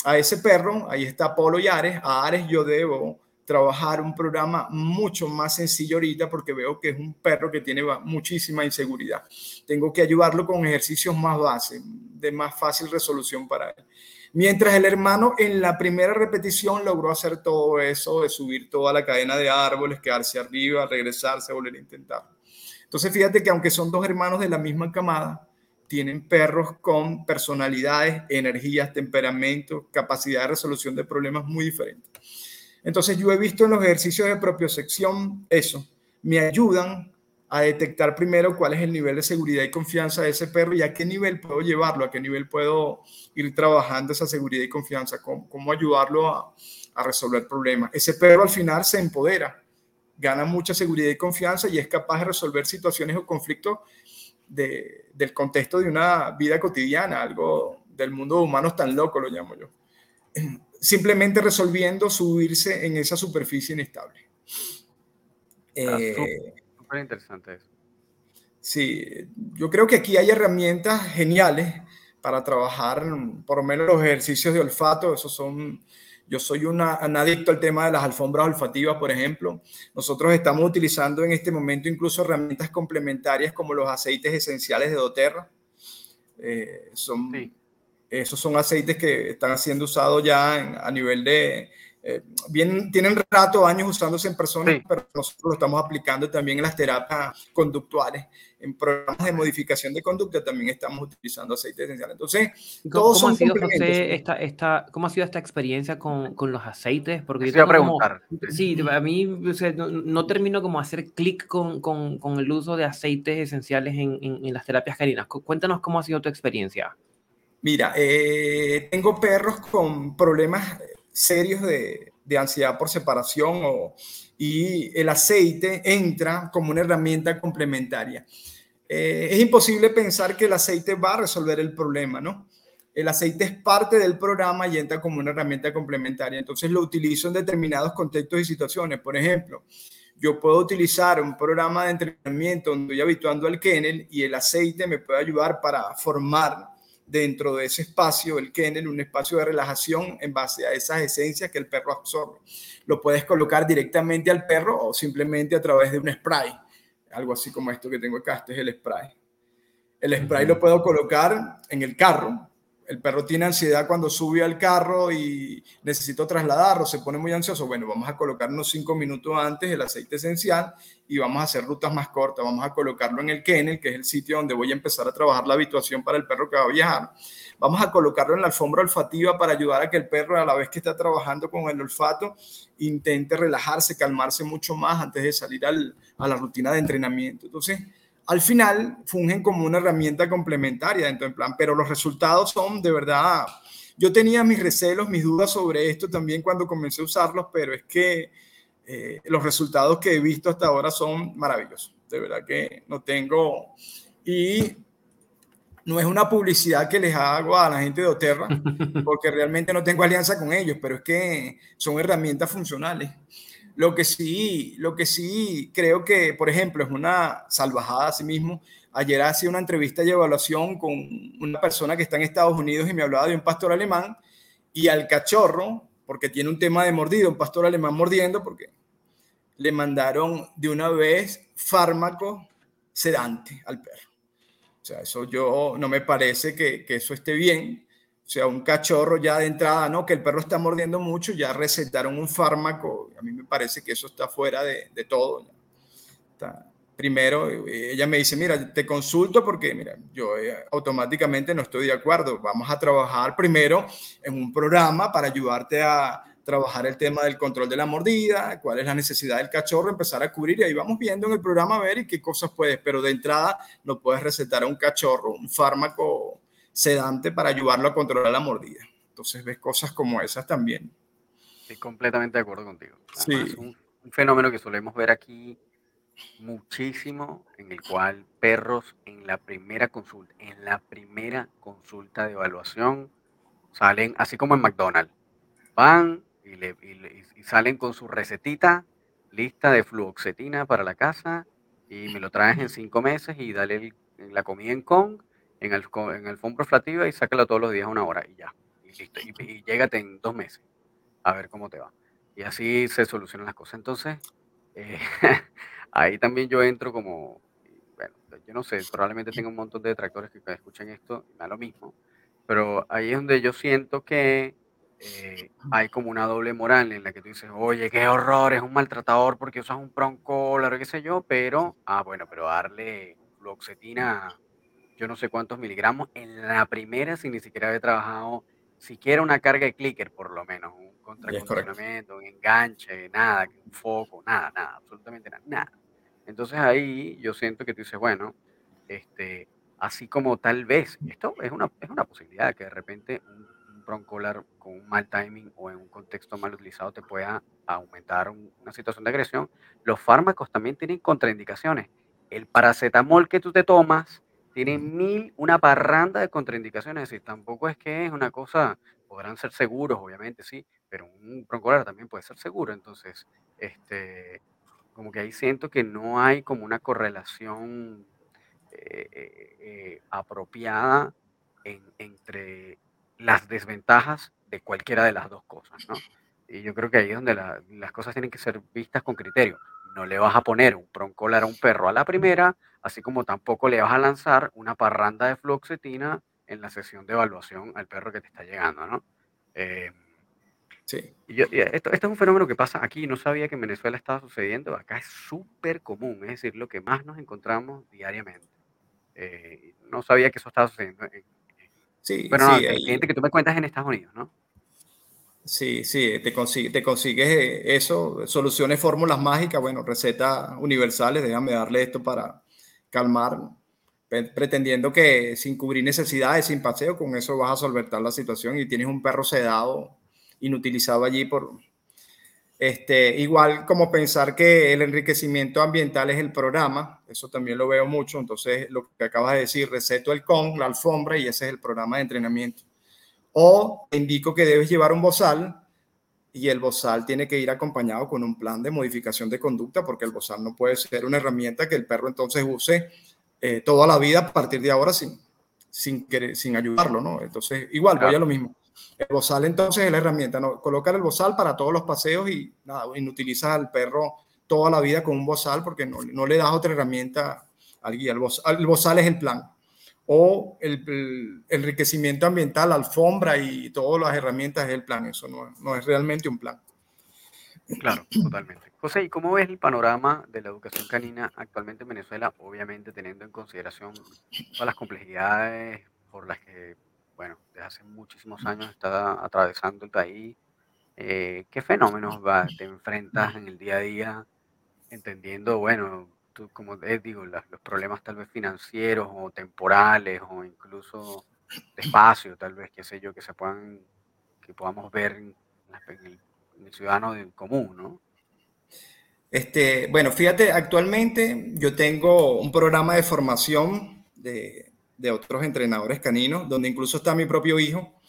Speaker 3: a ese perro, ahí está Polo y Ares, a Ares yo debo trabajar un programa mucho más sencillo ahorita porque veo que es un perro que tiene muchísima inseguridad. Tengo que ayudarlo con ejercicios más base, de más fácil resolución para él. Mientras el hermano en la primera repetición logró hacer todo eso, de subir toda la cadena de árboles, quedarse arriba, regresarse, volver a intentar. Entonces fíjate que aunque son dos hermanos de la misma camada, tienen perros con personalidades, energías, temperamentos, capacidad de resolución de problemas muy diferentes. Entonces yo he visto en los ejercicios de propiocepción eso, me ayudan a detectar primero cuál es el nivel de seguridad y confianza de ese perro y a qué nivel puedo llevarlo, a qué nivel puedo ir trabajando esa seguridad y confianza, cómo, ayudarlo a, resolver problemas. Ese perro al final se empodera, gana mucha seguridad y confianza y es capaz de resolver situaciones o conflictos del contexto de una vida cotidiana, algo del mundo humano tan loco, lo llamo yo. Simplemente resolviendo subirse en esa superficie inestable.
Speaker 1: Eh, interesante eso.
Speaker 3: Sí, yo creo que aquí hay herramientas geniales para trabajar, por lo menos los ejercicios de olfato, esos son, yo soy una, un adicto al tema de las alfombras olfativas, por ejemplo. Nosotros estamos utilizando en este momento incluso herramientas complementarias como los aceites esenciales de doTERRA. Eh, son, Esos son aceites que están siendo usados ya a nivel de, eh, bien, tienen rato, años usándose en personas, pero nosotros lo estamos aplicando también en las terapias conductuales. En programas de modificación de conducta también estamos utilizando aceite esencial. Entonces,
Speaker 2: ¿cómo, ha sido, José, esta, esta, ¿cómo ha sido esta experiencia con, con los aceites?
Speaker 1: Porque yo a preguntar.
Speaker 2: sí, a mí no, termino como hacer clic con, con, con, el uso de aceites esenciales en, en, las terapias carinas. Cuéntanos cómo ha sido tu experiencia.
Speaker 3: Mira, eh, tengo perros con problemas serios de, ansiedad por separación y el aceite entra como una herramienta complementaria. Eh, es imposible pensar que el aceite va a resolver el problema, ¿no? El aceite es parte del programa y entra como una herramienta complementaria. Entonces lo utilizo en determinados contextos y situaciones. Por ejemplo, yo puedo utilizar un programa de entrenamiento donde estoy habituando al kennel y el aceite me puede ayudar para formar dentro de ese espacio, el kennel, un espacio de relajación en base a esas esencias que el perro absorbe. Lo puedes colocar directamente al perro o simplemente a través de un spray, algo así como esto que tengo acá, este es el spray. El spray lo puedo colocar en el carro, el perro tiene ansiedad cuando sube al carro y necesito trasladarlo, se pone muy ansioso, bueno, vamos a colocarnos cinco minutos antes el aceite esencial y vamos a hacer rutas más cortas, vamos a colocarlo en el kennel, que es el sitio donde voy a empezar a trabajar la habituación para el perro que va a viajar. Vamos a colocarlo en la alfombra olfativa para ayudar a que el perro, a la vez que está trabajando con el olfato, intente relajarse, calmarse mucho más antes de salir a la rutina de entrenamiento. Entonces, al final fungen como una herramienta complementaria dentro del plan, pero los resultados son de verdad. Yo tenía mis recelos, mis dudas sobre esto también cuando comencé a usarlos, pero es que eh, los resultados que he visto hasta ahora son maravillosos. De verdad que no tengo. Y no es una publicidad que les hago a la gente de Oterra, porque realmente no tengo alianza con ellos, pero es que son herramientas funcionales. Lo que sí, lo que sí creo que, por ejemplo, es una salvajada a sí mismo. Ayer hacía una entrevista y evaluación con una persona que está en Estados Unidos y me hablaba de un pastor alemán y al cachorro, porque tiene un tema de mordido, un pastor alemán mordiendo, porque le mandaron de una vez fármaco sedante al perro. O sea, eso yo no me parece que, que eso esté bien. O sea, un cachorro ya de entrada, ¿no? Que el perro está mordiendo mucho, ya recetaron un fármaco. A mí me parece que eso está fuera de, todo. Primero, ella me dice, mira, te consulto porque, mira, yo eh, automáticamente no estoy de acuerdo. Vamos a trabajar primero en un programa para ayudarte a trabajar el tema del control de la mordida, cuál es la necesidad del cachorro, empezar a cubrir y ahí vamos viendo en el programa a ver y qué cosas puedes, pero de entrada no puedes recetar a un cachorro un fármaco sedante para ayudarlo a controlar la mordida. Entonces ves cosas como esas también.
Speaker 1: Estoy completamente de acuerdo contigo. sí. Es un, fenómeno que solemos ver aquí muchísimo, en el cual perros en la primera consulta, en la primera consulta de evaluación, salen, así como en McDonald's, van y, le, y salen con su recetita lista de fluoxetina para la casa y me lo traes en cinco meses y dale la comida en Kong en el, en el flativa y sácalo todos los días una hora y ya. Y listo. Y, y llégate en dos meses a ver cómo te va. Y así se solucionan las cosas. Entonces, eh, ahí también yo entro como, bueno, yo no sé, probablemente tengo un montón de detractores que escuchen esto y da lo mismo, pero ahí es donde yo siento que eh, hay como una doble moral en la que tú dices, oye, qué horror, es un maltratador porque usas un o qué sé yo, pero, ah, bueno, pero darle fluoxetina yo no sé cuántos miligramos en la primera sin ni siquiera haber trabajado siquiera una carga de clicker, por lo menos, un contracondicionamiento, un enganche, nada, un foco, nada, nada, absolutamente nada, nada. Entonces ahí yo siento que tú dices, bueno, este, así como tal vez, esto es una, es una posibilidad que de repente un, broncolar con un mal timing o en un contexto mal utilizado te pueda aumentar una situación de agresión. Los fármacos también tienen contraindicaciones. El paracetamol que tú te tomas tiene mil, una parranda de contraindicaciones, es decir, tampoco es que es una cosa, podrán ser seguros, obviamente, sí, pero un broncolar también puede ser seguro, entonces, este, como que ahí siento que no hay como una correlación eh, eh, eh, apropiada entre las desventajas de cualquiera de las dos cosas, ¿no? Y yo creo que ahí es donde las cosas tienen que ser vistas con criterio. No le vas a poner un broncolar a un perro a la primera, así como tampoco le vas a lanzar una parranda de fluoxetina en la sesión de evaluación al perro que te está llegando, ¿no? Eh, sí. esto, es un fenómeno que pasa aquí, no sabía que en Venezuela estaba sucediendo, acá es súper común, es decir, lo que más nos encontramos diariamente. Eh, no sabía que eso estaba sucediendo. sí, pero sí, el cliente que tú me cuentas en Estados Unidos, ¿no?
Speaker 3: Sí, sí, te, consigue, consigues eh, eso, soluciones, fórmulas mágicas, bueno, recetas universales, déjame darle esto para, calmar, pretendiendo que sin cubrir necesidades, sin paseo, con eso vas a solventar la situación y tienes un perro sedado, inutilizado allí por... Este, igual como pensar que el enriquecimiento ambiental es el programa, eso también lo veo mucho, entonces lo que acabas de decir, receto el con, la alfombra y ese es el programa de entrenamiento. O te indico que debes llevar un bozal y el bozal tiene que ir acompañado con un plan de modificación de conducta, porque el bozal no puede ser una herramienta que el perro entonces use eh, toda la vida a partir de ahora sin, sin, querer, sin ayudarlo, ¿no? Entonces, igual, voy a lo mismo. El bozal entonces es la herramienta, ¿no? Colocar el bozal para todos los paseos y nada, inutilizas al perro toda la vida con un bozal porque no, no le das otra herramienta al guía. El bozal, el bozal es el plan o el, enriquecimiento ambiental, alfombra y todas las herramientas del plan. Eso no, no, es realmente un plan.
Speaker 1: Claro, totalmente. José, ¿y cómo ves el panorama de la educación canina actualmente en Venezuela? Obviamente teniendo en consideración todas las complejidades por las que, bueno, desde hace muchísimos años está atravesando el país. Eh, ¿Qué fenómenos te enfrentas en el día a día? Entendiendo, bueno, como digo, los problemas tal vez financieros o temporales o incluso de espacio, tal vez, qué sé yo, que se puedan, que podamos ver en, el, ciudadano común, ¿no?
Speaker 3: Este, bueno, fíjate, actualmente yo tengo un programa de formación de, de otros entrenadores caninos, donde incluso está mi propio hijo.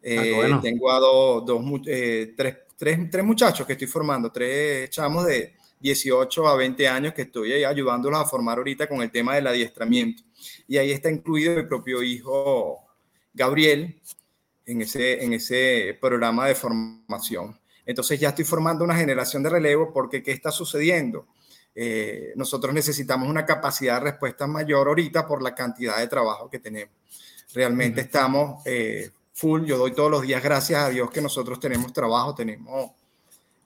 Speaker 3: Ah, eh, tengo a dos, dos eh, tres, tres, tres, muchachos que estoy formando, tres chamos de, 18 a 20 años que estoy ayudándolos a formar ahorita con el tema del adiestramiento. Y ahí está incluido mi propio hijo Gabriel en ese, en ese programa de formación. Entonces ya estoy formando una generación de relevo porque ¿qué está sucediendo? Eh, nosotros necesitamos una capacidad de respuesta mayor ahorita por la cantidad de trabajo que tenemos. Realmente estamos eh, full. Yo doy todos los días gracias a Dios que nosotros tenemos trabajo, tenemos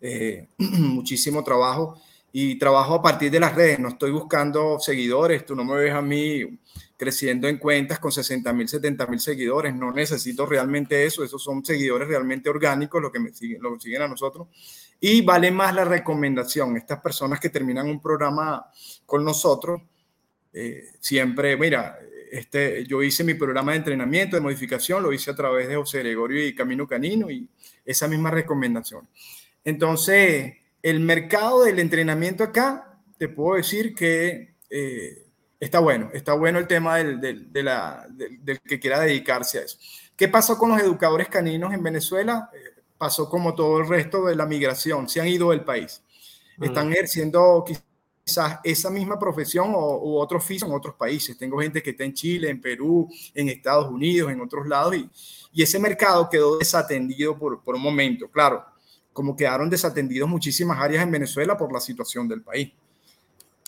Speaker 3: eh, muchísimo trabajo y trabajo a partir de las redes. No estoy buscando seguidores. Tú no me ves a mí creciendo en cuentas con 60 mil, 70 mil seguidores. No necesito realmente eso. Esos son seguidores realmente orgánicos, lo que me siguen, lo que siguen a nosotros. Y vale más la recomendación. Estas personas que terminan un programa con nosotros, eh, siempre, mira, este, yo hice mi programa de entrenamiento, de modificación, lo hice a través de José Gregorio y Camino Canino y esa misma recomendación. Entonces, el mercado del entrenamiento acá, te puedo decir que eh, está bueno, está bueno el tema del, de la, del, que quiera dedicarse a eso. ¿Qué pasó con los educadores caninos en Venezuela? Eh, pasó como todo el resto de la migración, se han ido del país. Están ejerciendo quizás esa misma profesión o, u otro oficio en otros países. Tengo gente que está en Chile, en Perú, en Estados Unidos, en otros lados, y, y ese mercado quedó desatendido por, por, un momento. Claro, como quedaron desatendidos muchísimas áreas en Venezuela por la situación del país.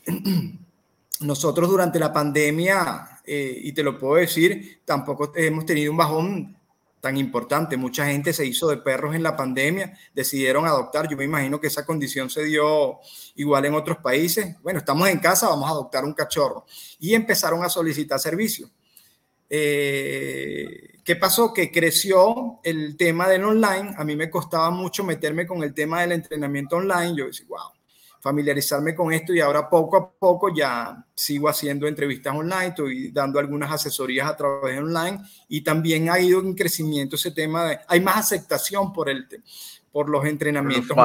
Speaker 3: Nosotros durante la pandemia, eh, y te lo puedo decir, tampoco hemos tenido un bajón tan importante. Mucha gente se hizo de perros en la pandemia, decidieron adoptar. Yo me imagino que esa condición se dio igual en otros países. Bueno, estamos en casa, vamos a adoptar un cachorro. Y empezaron a solicitar servicios. Eh, ¿Qué pasó? Que creció el tema del online. A mí me costaba mucho meterme con el tema del entrenamiento online. Yo decía, wow, familiarizarme con esto y ahora poco a poco ya sigo haciendo entrevistas online, estoy dando algunas asesorías a través de online y también ha ido en crecimiento ese tema de, hay más aceptación por, el, por los entrenamientos.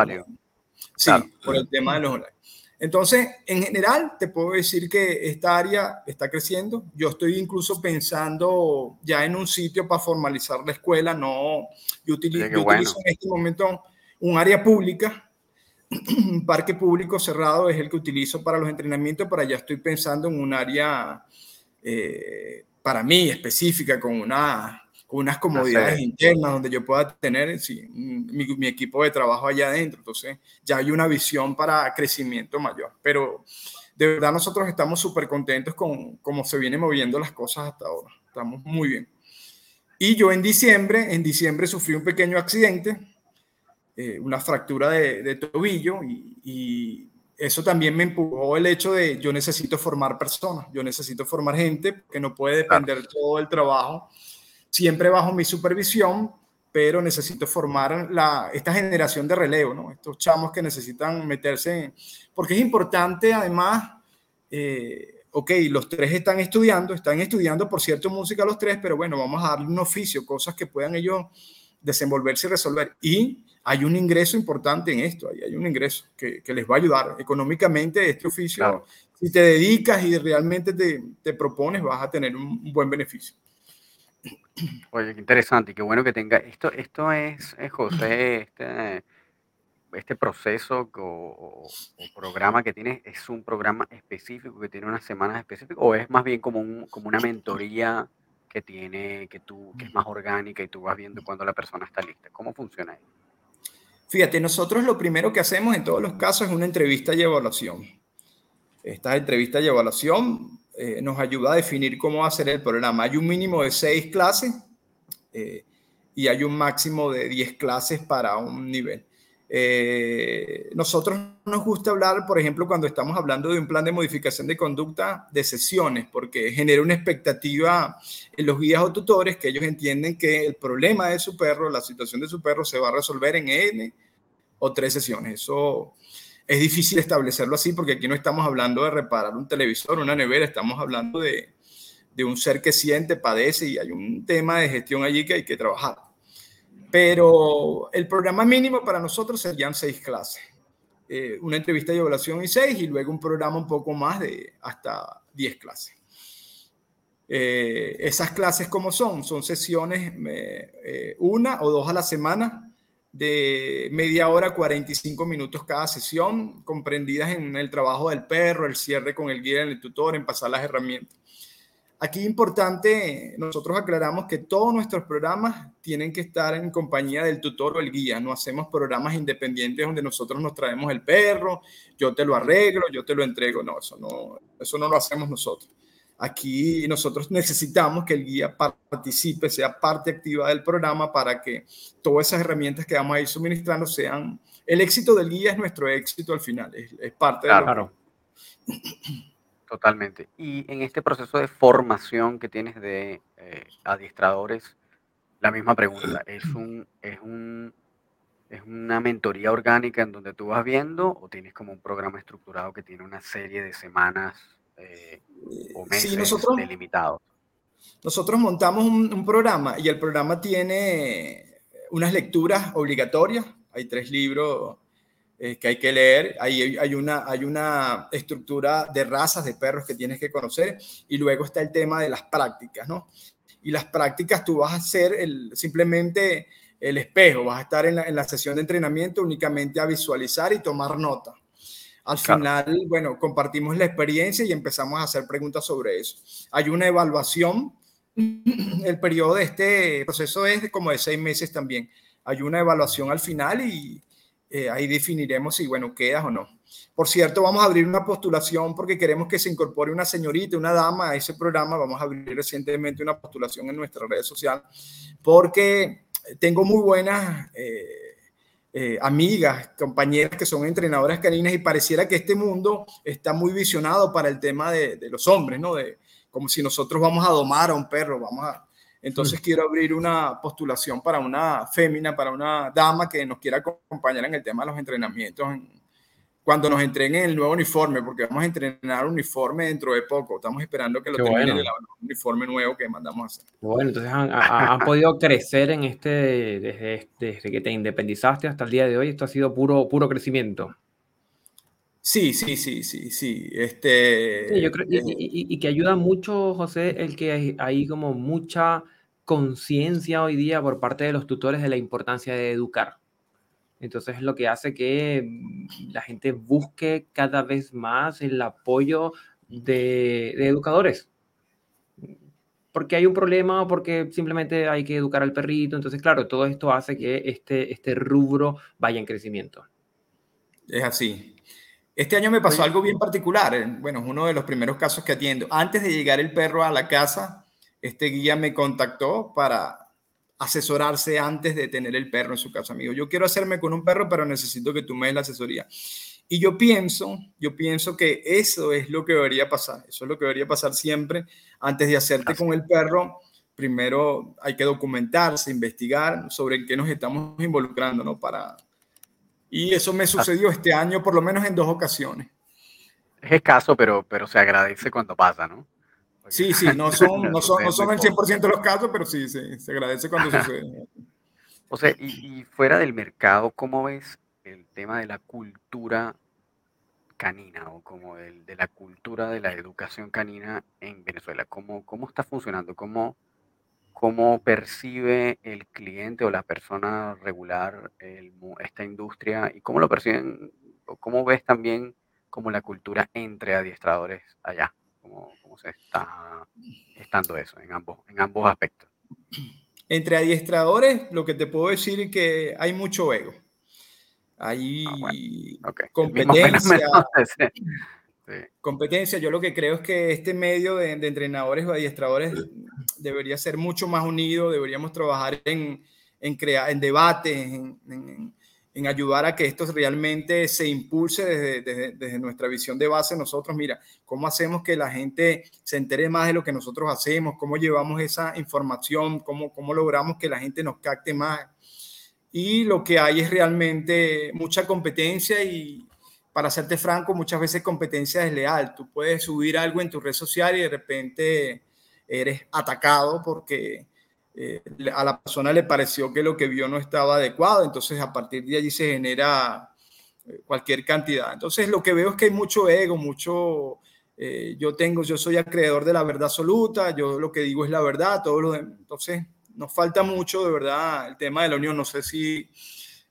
Speaker 3: Sí, por el tema de los online. Entonces, en general, te puedo decir que esta área está creciendo. Yo estoy incluso pensando ya en un sitio para formalizar la escuela. No, yo utilizo, yo utilizo en este momento un área pública un parque público cerrado es el que utilizo para los entrenamientos, pero ya estoy pensando en un área eh, para mí específica, con, una, con unas comodidades internas donde yo pueda tener mi, mi, equipo de trabajo allá adentro. Entonces, ya hay una visión para crecimiento mayor. Pero de verdad nosotros estamos súper contentos con cómo se vienen moviendo las cosas hasta ahora. Estamos muy bien. Y yo en diciembre, en diciembre sufrí un pequeño accidente eh, una fractura de, tobillo y, eso también me empujó el hecho de yo necesito formar personas, yo necesito formar gente que no puede depender todo el trabajo siempre bajo mi supervisión, pero necesito formar la, esta generación de relevo, ¿no? estos chamos que necesitan meterse, porque es importante además, eh, ok, los tres están estudiando, están estudiando por cierto música los tres, pero bueno, vamos a darle un oficio, cosas que puedan ellos desenvolverse y resolver. Y hay un ingreso importante en esto, hay, un ingreso que, les va a ayudar económicamente este oficio. Si te dedicas y realmente te, te, propones, vas a tener un, buen beneficio.
Speaker 1: Oye, qué interesante y qué bueno que tenga esto. Esto es, José, este, este proceso o, programa que tienes, ¿es un programa específico que tiene unas semanas específicas o es más bien como, un, como una mentoría que tiene, que tú, que es más orgánica y tú vas viendo cuando la persona está lista? ¿Cómo funciona eso?
Speaker 3: Fíjate, nosotros lo primero que hacemos en todos los casos es una entrevista y evaluación. Esta entrevista y evaluación eh, nos ayuda a definir cómo va a ser el programa. Hay un mínimo de seis clases eh, y hay un máximo de diez clases para un nivel. Eh, nosotros nos gusta hablar, por ejemplo, cuando estamos hablando de un plan de modificación de conducta de sesiones, porque genera una expectativa en los guías o tutores que ellos entienden que el problema de su perro, la situación de su perro se va a resolver en N o tres sesiones. Eso es difícil establecerlo así porque aquí no estamos hablando de reparar un televisor, una nevera, estamos hablando de, de un ser que siente, padece y hay un tema de gestión allí que hay que trabajar. Pero el programa mínimo para nosotros serían seis clases. Eh, una entrevista de evaluación y seis, y luego un programa un poco más de hasta diez clases. Eh, esas clases, ¿cómo son? Son sesiones eh, una o dos a la semana de media hora, 45 minutos cada sesión, comprendidas en el trabajo del perro, el cierre con el guía, el tutor, en pasar las herramientas. Aquí importante, nosotros aclaramos que todos nuestros programas tienen que estar en compañía del tutor o el guía. No hacemos programas independientes donde nosotros nos traemos el perro, yo te lo arreglo, yo te lo entrego. No, eso no, eso no lo hacemos nosotros. Aquí nosotros necesitamos que el guía participe, sea parte activa del programa para que todas esas herramientas que vamos a ir suministrando sean... El éxito del guía es nuestro éxito al final, es, parte de...
Speaker 1: Claro. Totalmente. Y en este proceso de formación que tienes de eh, adiestradores, la misma pregunta, ¿es, un, es, un, ¿es una mentoría orgánica en donde tú vas viendo o tienes como un programa estructurado que tiene una serie de semanas eh, o meses nosotros, delimitados?
Speaker 3: Nosotros montamos un, un programa y el programa tiene unas lecturas obligatorias, hay tres libros eh, que hay que leer. Hay, hay, una, hay una estructura de razas de perros que tienes que conocer y luego está el tema de las prácticas, ¿no? Y las prácticas tú vas a ser el, simplemente el espejo, vas a estar en la, en la, sesión de entrenamiento únicamente a visualizar y tomar nota. Al final, bueno, compartimos la experiencia y empezamos a hacer preguntas sobre eso. Hay una evaluación, el periodo de este proceso es como de seis meses también. Hay una evaluación al final y, eh, ahí definiremos si, bueno, quedas o no. Por cierto, vamos a abrir una postulación porque queremos que se incorpore una señorita, una dama a ese programa. Vamos a abrir recientemente una postulación en nuestra red social porque tengo muy buenas eh, eh, amigas, compañeras que son entrenadoras caninas y pareciera que este mundo está muy visionado para el tema de, de los hombres, ¿no? De, como si nosotros vamos a domar a un perro, vamos a, entonces quiero abrir una postulación para una fémina, para una dama que nos quiera acompañar en el tema de los entrenamientos cuando nos entreguen el nuevo uniforme, porque vamos a entrenar uniforme dentro de poco. Estamos esperando que lo terminen el uniforme nuevo que mandamos a hacer.
Speaker 2: Bueno, entonces han, podido crecer en este desde, desde, que te independizaste hasta el día de hoy. Esto ha sido puro, puro crecimiento.
Speaker 3: Sí, sí, sí, sí, sí. Este,
Speaker 2: yo creo, y, eh, y, que ayuda mucho, José, el que hay, como mucha conciencia hoy día por parte de los tutores de la importancia de educar. Entonces es lo que hace que mm, la gente busque cada vez más el apoyo de, de educadores. Porque hay un problema o porque simplemente hay que educar al perrito. Entonces, claro, todo esto hace que este, este rubro vaya en crecimiento.
Speaker 3: Es así. Este año me pasó algo bien particular. Bueno, es uno de los primeros casos que atiendo. Antes de llegar el perro a la casa, este guía me contactó para asesorarse antes de tener el perro en su casa. Amigo, yo quiero hacerme con un perro, pero necesito que tú me des la asesoría. Y yo pienso, yo pienso que eso es lo que debería pasar. Eso es lo que debería pasar siempre. Antes de hacerte con el perro, primero hay que documentarse, investigar sobre en qué nos estamos involucrando, ¿no? Para, y eso me sucedió este año por lo menos en dos ocasiones.
Speaker 1: Es escaso, pero, pero se agradece cuando pasa, ¿no?
Speaker 3: Sí, sí, no son, no son, no son el 100% de los casos, pero sí, sí, se agradece cuando sucede.
Speaker 1: O sea, y, y, fuera del mercado, ¿cómo ves el tema de la cultura canina o como el, de la cultura de la educación canina en Venezuela? ¿Cómo, cómo está funcionando? ¿Cómo, cómo percibe el cliente o la persona regular esta industria y cómo lo perciben, o cómo ves también como la cultura entre adiestradores allá, cómo, cómo se está estando eso en ambos, en ambos aspectos.
Speaker 3: Entre adiestradores, lo que te puedo decir es que hay mucho ego. Hay ah, competencia. Competencia, yo lo que creo es que este medio de, entrenadores o adiestradores debería ser mucho más unido, deberíamos trabajar en, en crear, en debate, en, en, ayudar a que esto realmente se impulse desde, desde, nuestra visión de base nosotros. Mira, cómo hacemos que la gente se entere más de lo que nosotros hacemos, cómo llevamos esa información, cómo, cómo logramos que la gente nos capte más. Y lo que hay es realmente mucha competencia y, para serte franco, muchas veces competencia desleal. Tú puedes subir algo en tu red social y de repente eres atacado porque eh, a la persona le pareció que lo que vio no estaba adecuado. Entonces, a partir de allí se genera eh, cualquier cantidad. Entonces, lo que veo es que hay mucho ego, mucho... Eh, yo tengo, yo soy acreedor de la verdad absoluta, yo lo que digo es la verdad, todo lo entonces nos falta mucho de verdad el tema de la unión, no sé si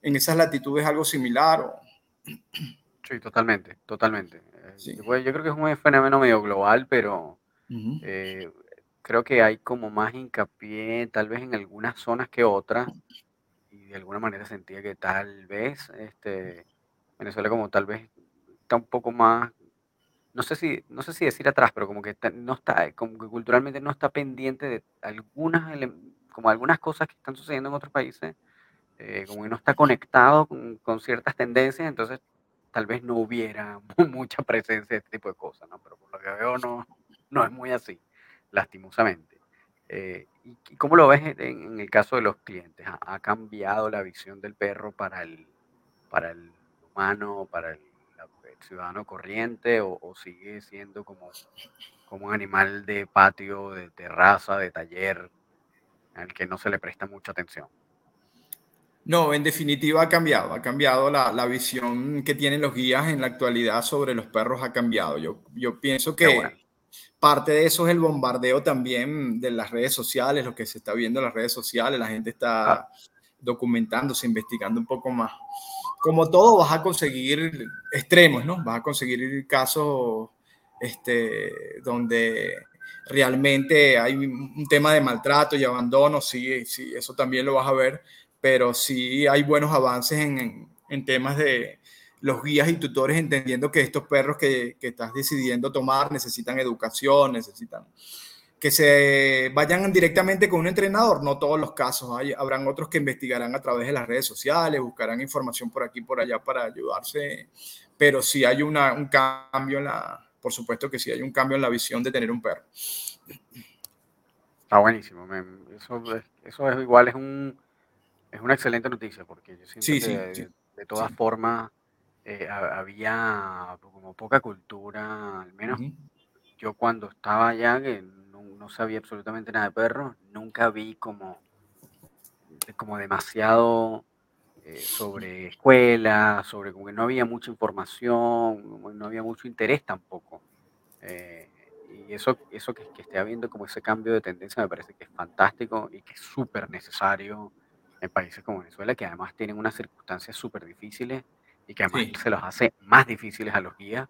Speaker 3: en esas latitudes es algo similar o...
Speaker 1: Sí, totalmente, totalmente. Eh, yo, creo que es un fenómeno medio global, pero eh, creo que hay como más hincapié tal vez en algunas zonas que otras y de alguna manera sentía que tal vez este, Venezuela como tal vez está un poco más, no sé si, no sé si decir atrás, pero como que no está, como que culturalmente no está pendiente de algunas, como algunas cosas que están sucediendo en otros países, eh, como que no está conectado con, con ciertas tendencias, entonces tal vez no hubiera mucha presencia de este tipo de cosas, ¿no? Pero por lo que veo no, no es muy así, lastimosamente. Eh, ¿Y cómo lo ves en, el caso de los clientes? ¿Ha, cambiado la visión del perro para el, para el humano, para el, ciudadano corriente o, sigue siendo como, como un animal de patio, de terraza, de taller, al que no se le presta mucha atención?
Speaker 3: No, en definitiva ha cambiado, ha cambiado la, la, visión que tienen los guías en la actualidad sobre los perros, ha cambiado. Yo, yo pienso que parte de eso es el bombardeo también de las redes sociales, lo que se está viendo en las redes sociales, la gente está ah. documentándose, investigando un poco más. Como todo, vas a conseguir extremos, ¿no? Vas a conseguir casos este, donde realmente hay un tema de maltrato y abandono, sí, sí, eso también lo vas a ver pero sí hay buenos avances en, en, temas de los guías y tutores entendiendo que estos perros que, que, estás decidiendo tomar necesitan educación, necesitan que se vayan directamente con un entrenador, no todos los casos, hay, habrán otros que investigarán a través de las redes sociales, buscarán información por aquí, por allá para ayudarse, pero sí hay una, un cambio en la, por supuesto que sí hay un cambio en la visión de tener un perro.
Speaker 1: Está buenísimo, eso, eso es igual, es un, es una excelente noticia porque yo siento que de, todas formas eh, había como poca cultura, al menos yo cuando estaba allá, que no, sabía absolutamente nada de perros, nunca vi como, como demasiado eh, sobre escuelas, sobre como que no había mucha información, no había mucho interés tampoco. Eh, y eso, eso que, que esté habiendo como ese cambio de tendencia me parece que es fantástico y que es súper necesario en países como Venezuela, que además tienen unas circunstancias súper difíciles y que además se los hace más difíciles a los guías,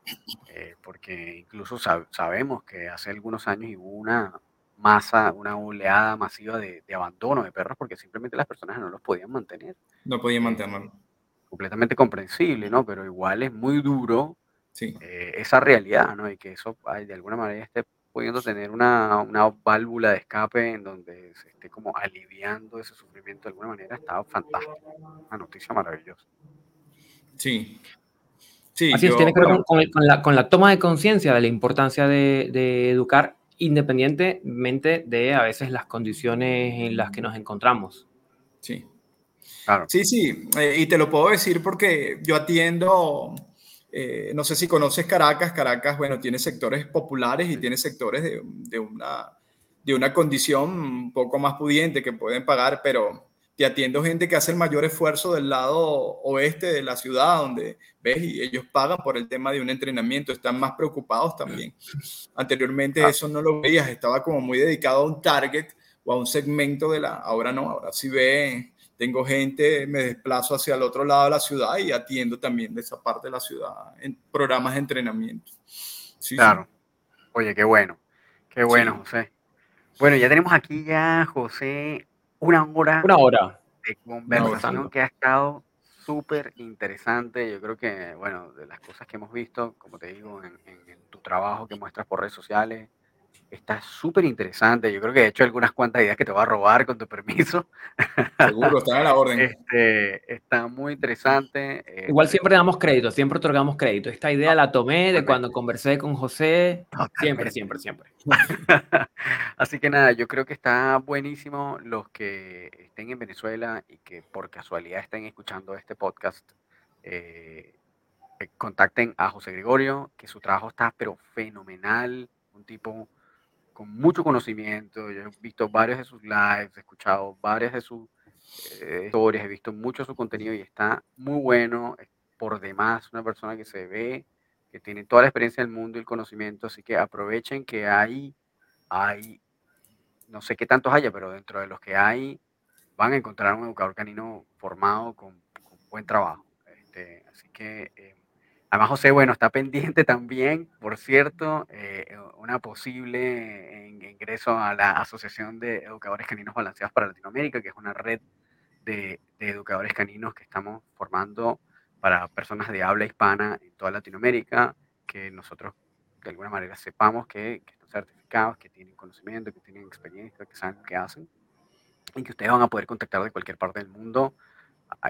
Speaker 1: eh, porque incluso sabemos que hace algunos años hubo una masa, una oleada masiva de, abandono de perros porque simplemente las personas no los podían mantener.
Speaker 3: No podían eh, mantenerlo.
Speaker 1: completamente comprensible, ¿no? Pero igual es muy duro eh, esa realidad, ¿no? Y que eso de alguna manera esté pudiendo tener una, una, válvula de escape en donde se esté como aliviando ese sufrimiento de alguna manera, estaba fantástico. Una noticia maravillosa.
Speaker 3: Sí.
Speaker 2: Sí, Así es, tiene que ver con, la, con, la, toma de conciencia de la importancia de, de, educar independientemente de a veces las condiciones en las que nos encontramos.
Speaker 3: Sí. Claro. Sí, sí, eh, y te lo puedo decir porque yo atiendo eh, no sé si conoces Caracas. Caracas, bueno, tiene sectores populares y tiene sectores de, una, de una condición un poco más pudiente que pueden pagar, pero te atiendo gente que hace el mayor esfuerzo del lado oeste de la ciudad, donde ves y ellos pagan por el tema de un entrenamiento, están más preocupados también. Anteriormente ah. eso no lo veías, estaba como muy dedicado a un target o a un segmento de la, ahora no, ahora sí ve tengo gente, me desplazo hacia el otro lado de la ciudad y atiendo también de esa parte de la ciudad en programas de entrenamiento.
Speaker 1: claro. Oye, qué bueno. Qué bueno, José. Bueno, ya tenemos aquí ya, José, una hora,
Speaker 2: una hora.
Speaker 1: de conversación que ha estado súper interesante. Yo creo que, bueno, de las cosas que hemos visto, como te digo, en tu trabajo que muestras por redes sociales, Está súper interesante. Yo creo que he hecho algunas cuantas ideas que te voy a robar con tu permiso.
Speaker 3: Seguro, está a la orden.
Speaker 1: Este, está muy interesante.
Speaker 2: Igual este siempre damos crédito, siempre otorgamos crédito. Esta idea la tomé de cuando conversé con José. Siempre, siempre, siempre.
Speaker 1: Así que nada, yo creo que está buenísimo los que estén en Venezuela y que por casualidad estén escuchando este podcast. Eh, contacten a José Gregorio, que su trabajo está pero fenomenal. Un tipo con mucho conocimiento. Yo he visto varios de sus lives, he escuchado varias de sus eh, historias, he visto mucho de su contenido y está muy bueno. por demás, una persona que se ve, que tiene toda la experiencia del mundo y el conocimiento. Así que aprovechen que hay, hay, no sé qué tantos haya, pero dentro de los que hay, van a encontrar un educador canino formado con, buen trabajo. Este, así que. Eh, Además, José, bueno, está pendiente también, por cierto, eh, una posible ingreso a la Asociación de Educadores Caninos Balanceados para Latinoamérica, que es una red de, educadores caninos que estamos formando para personas de habla hispana en toda Latinoamérica, que nosotros de alguna manera sepamos que, que están certificados, que tienen conocimiento, que tienen experiencia, que saben lo que hacen, y que ustedes van a poder contactar de cualquier parte del mundo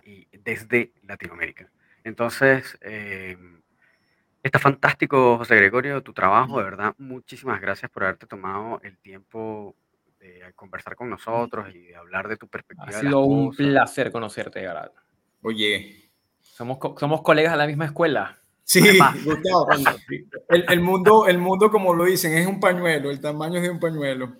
Speaker 1: y desde Latinoamérica. Entonces, eh, está fantástico, José Gregorio, tu trabajo, de verdad. Muchísimas gracias por haberte tomado el tiempo de conversar con nosotros y de hablar de tu perspectiva.
Speaker 2: Ha sido un placer conocerte, Garad.
Speaker 3: Oye.
Speaker 2: Somos, somos colegas de la misma escuela.
Speaker 3: Sí, Gustavo. El, el, mundo, el mundo, como lo dicen, es un pañuelo, el tamaño es de un pañuelo.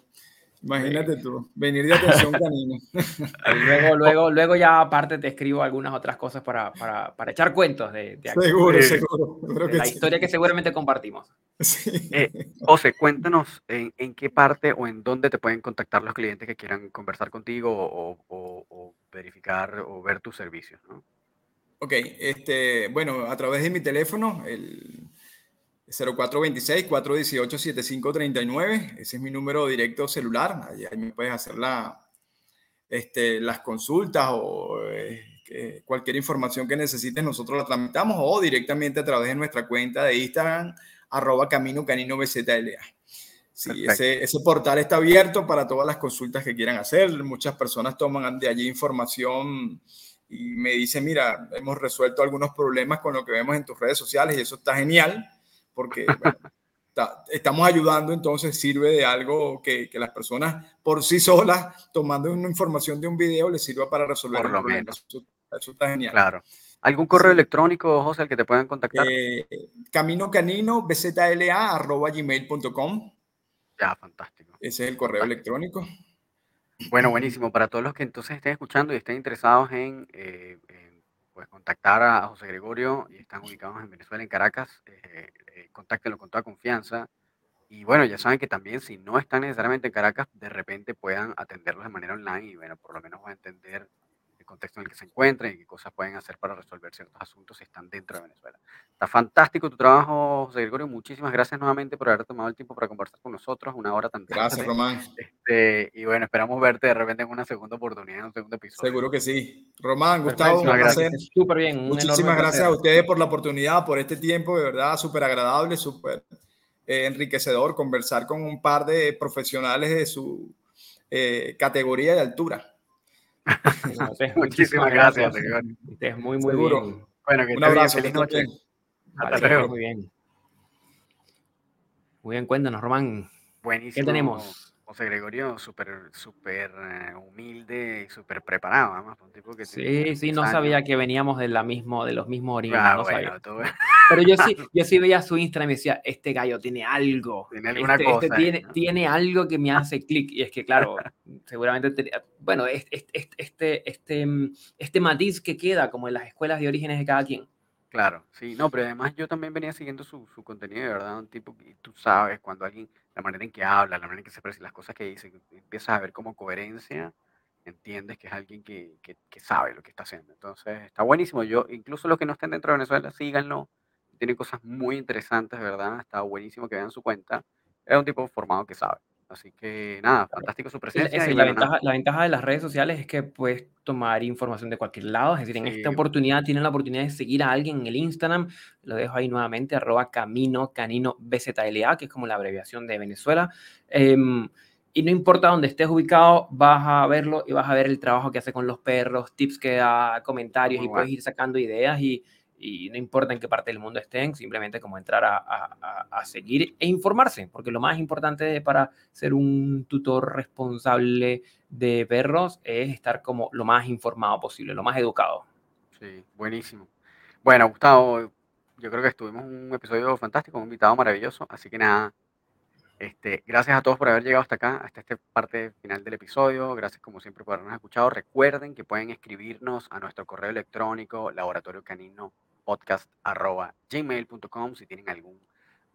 Speaker 3: Imagínate tú, venir de atención canina.
Speaker 2: luego, luego, luego ya aparte te escribo algunas otras cosas para, para, para echar cuentos de, de
Speaker 3: Seguro, seguro.
Speaker 2: la historia que seguramente compartimos.
Speaker 1: Sí. Eh, José, cuéntanos en, en, qué parte o en dónde te pueden contactar los clientes que quieran conversar contigo o, o, o verificar o ver tus servicios. ¿no?
Speaker 3: Ok, este, bueno, a través de mi teléfono, el 0426-418-7539. Ese es mi número directo celular. Ahí, me puedes hacer la, este, las consultas o eh, cualquier información que necesites, nosotros la tramitamos o directamente a través de nuestra cuenta de Instagram, arroba camino canino BZLA. Sí, ese, ese, portal está abierto para todas las consultas que quieran hacer. Muchas personas toman de allí información y me dicen, mira, hemos resuelto algunos problemas con lo que vemos en tus redes sociales y eso está genial porque estamos ayudando, entonces sirve de algo que, que, las personas por sí solas, tomando una información de un video, les sirva para resolver
Speaker 1: por lo menos.
Speaker 3: Eso, está genial.
Speaker 1: Claro. ¿Algún correo electrónico, José, al que te puedan contactar?
Speaker 3: Eh, camino canino, bzla, arroba gmail.com.
Speaker 1: Ya, fantástico.
Speaker 3: Ese es el correo electrónico.
Speaker 1: Bueno, buenísimo. Para todos los que entonces estén escuchando y estén interesados en, eh, pues, contactar a José Gregorio y están ubicados en Venezuela, en Caracas, eh, eh, con toda confianza. Y bueno, ya saben que también si no están necesariamente en Caracas, de repente puedan atenderlos de manera online y bueno, por lo menos van a entender contexto en el que se encuentren y qué cosas pueden hacer para resolver ciertos asuntos si están dentro de Venezuela. Está fantástico tu trabajo, José Gregorio. Muchísimas gracias nuevamente por haber tomado el tiempo para conversar con nosotros, una hora tan
Speaker 3: Gracias, Román.
Speaker 1: Este, y bueno, esperamos verte de repente en una segunda oportunidad, en un segundo episodio.
Speaker 3: Seguro que sí. Román, Gustavo, un placer.
Speaker 2: Súper bien.
Speaker 3: Muchísimas gracias a ustedes por la oportunidad, por este tiempo, de verdad, súper agradable, súper eh, enriquecedor conversar con un par de profesionales de su eh, categoría y altura.
Speaker 1: Muchísimas gracias.
Speaker 2: Es muy, muy Bien.
Speaker 1: Bueno, que Un abrazo. Feliz noche.
Speaker 2: Hasta luego. Muy bien. Muy bien, cuéntanos, Román.
Speaker 1: Buenísimo.
Speaker 2: ¿Qué tenemos?
Speaker 1: José Gregorio, súper, súper eh, humilde y súper preparado, además. Un tipo que
Speaker 2: sí, sí, no sabía que veníamos de, la mismo, de los mismos orígenes. Ah, Pero yo sí, yo sí veía su Instagram y decía, este gallo tiene algo.
Speaker 1: Tiene alguna
Speaker 2: este,
Speaker 1: cosa.
Speaker 2: Este tiene, tiene, algo que me hace clic. Y es que, claro, seguramente, bueno, este, este, este, este matiz que queda como en las escuelas de orígenes de cada quien.
Speaker 1: Claro, sí, no, pero además yo también venía siguiendo su, su contenido, de verdad, un tipo que tú sabes cuando alguien, la manera en que habla, la manera en que se expresa, las cosas que dice, empiezas a ver como coherencia, entiendes que es alguien que, que, que, sabe lo que está haciendo. Entonces, está buenísimo. Yo, incluso los que no estén dentro de Venezuela, síganlo. Tiene cosas muy interesantes, ¿verdad? Está buenísimo que vean su cuenta. Es un tipo formado que sabe. Así que nada, fantástico su presencia.
Speaker 2: y la, ventaja, la, ventaja, de las redes sociales es que puedes tomar información de cualquier lado. Es decir, en esta oportunidad tienen la oportunidad de seguir a alguien en el Instagram. Lo dejo ahí nuevamente, arroba camino canino BZLA, que es como la abreviación de Venezuela. Eh, y no importa dónde estés ubicado, vas a verlo y vas a ver el trabajo que hace con los perros, tips que da, comentarios Muy y bueno. puedes ir sacando ideas y y no importa en qué parte del mundo estén, simplemente como entrar a, a, a, seguir e informarse, porque lo más importante para ser un tutor responsable de perros es estar como lo más informado posible, lo más educado.
Speaker 1: Sí, buenísimo. Bueno, Gustavo, yo creo que estuvimos un episodio fantástico, un invitado maravilloso, así que nada, este, gracias a todos por haber llegado hasta acá, hasta esta parte final del episodio. Gracias como siempre por habernos escuchado. Recuerden que pueden escribirnos a nuestro correo electrónico laboratorio canino podcast.gmail.com si tienen algún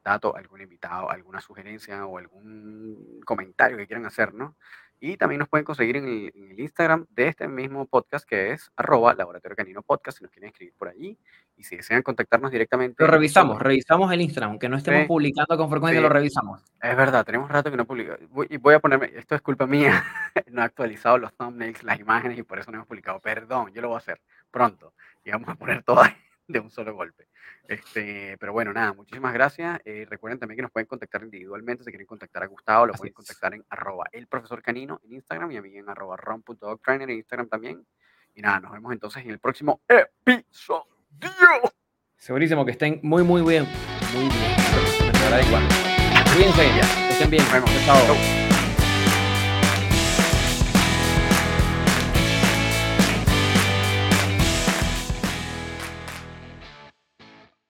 Speaker 1: dato, algún invitado, alguna sugerencia o algún comentario que quieran hacer, ¿no? Y también nos pueden conseguir en el, en el Instagram de este mismo podcast que es arroba laboratorio canino podcast si nos quieren escribir por allí. Y si desean contactarnos directamente.
Speaker 2: Lo revisamos, revisamos el Instagram, aunque no estemos
Speaker 1: Sí.
Speaker 2: publicando con frecuencia,
Speaker 1: Sí.
Speaker 2: lo revisamos.
Speaker 1: Es verdad, tenemos rato que no publico. Voy- Y voy a ponerme, esto es culpa mía, no he actualizado los thumbnails, las imágenes y por eso no hemos publicado. Perdón, yo lo voy a hacer pronto. Y vamos a poner todo ahí de un solo golpe. Este, pero bueno, nada, muchísimas gracias. Eh, recuerden también que nos pueden contactar individualmente. Si quieren contactar a Gustavo, lo
Speaker 2: Así
Speaker 1: pueden
Speaker 2: es.
Speaker 1: contactar en arroba el profesor canino en Instagram y a mí en arroba ron.dogtrainer en Instagram también. Y nada, nos vemos entonces en el próximo episodio.
Speaker 2: Segurísimo que estén muy, muy bien. Muy bien. Cuídense, que estén bien.
Speaker 1: Nos vemos.
Speaker 2: Chao.
Speaker 1: Chau.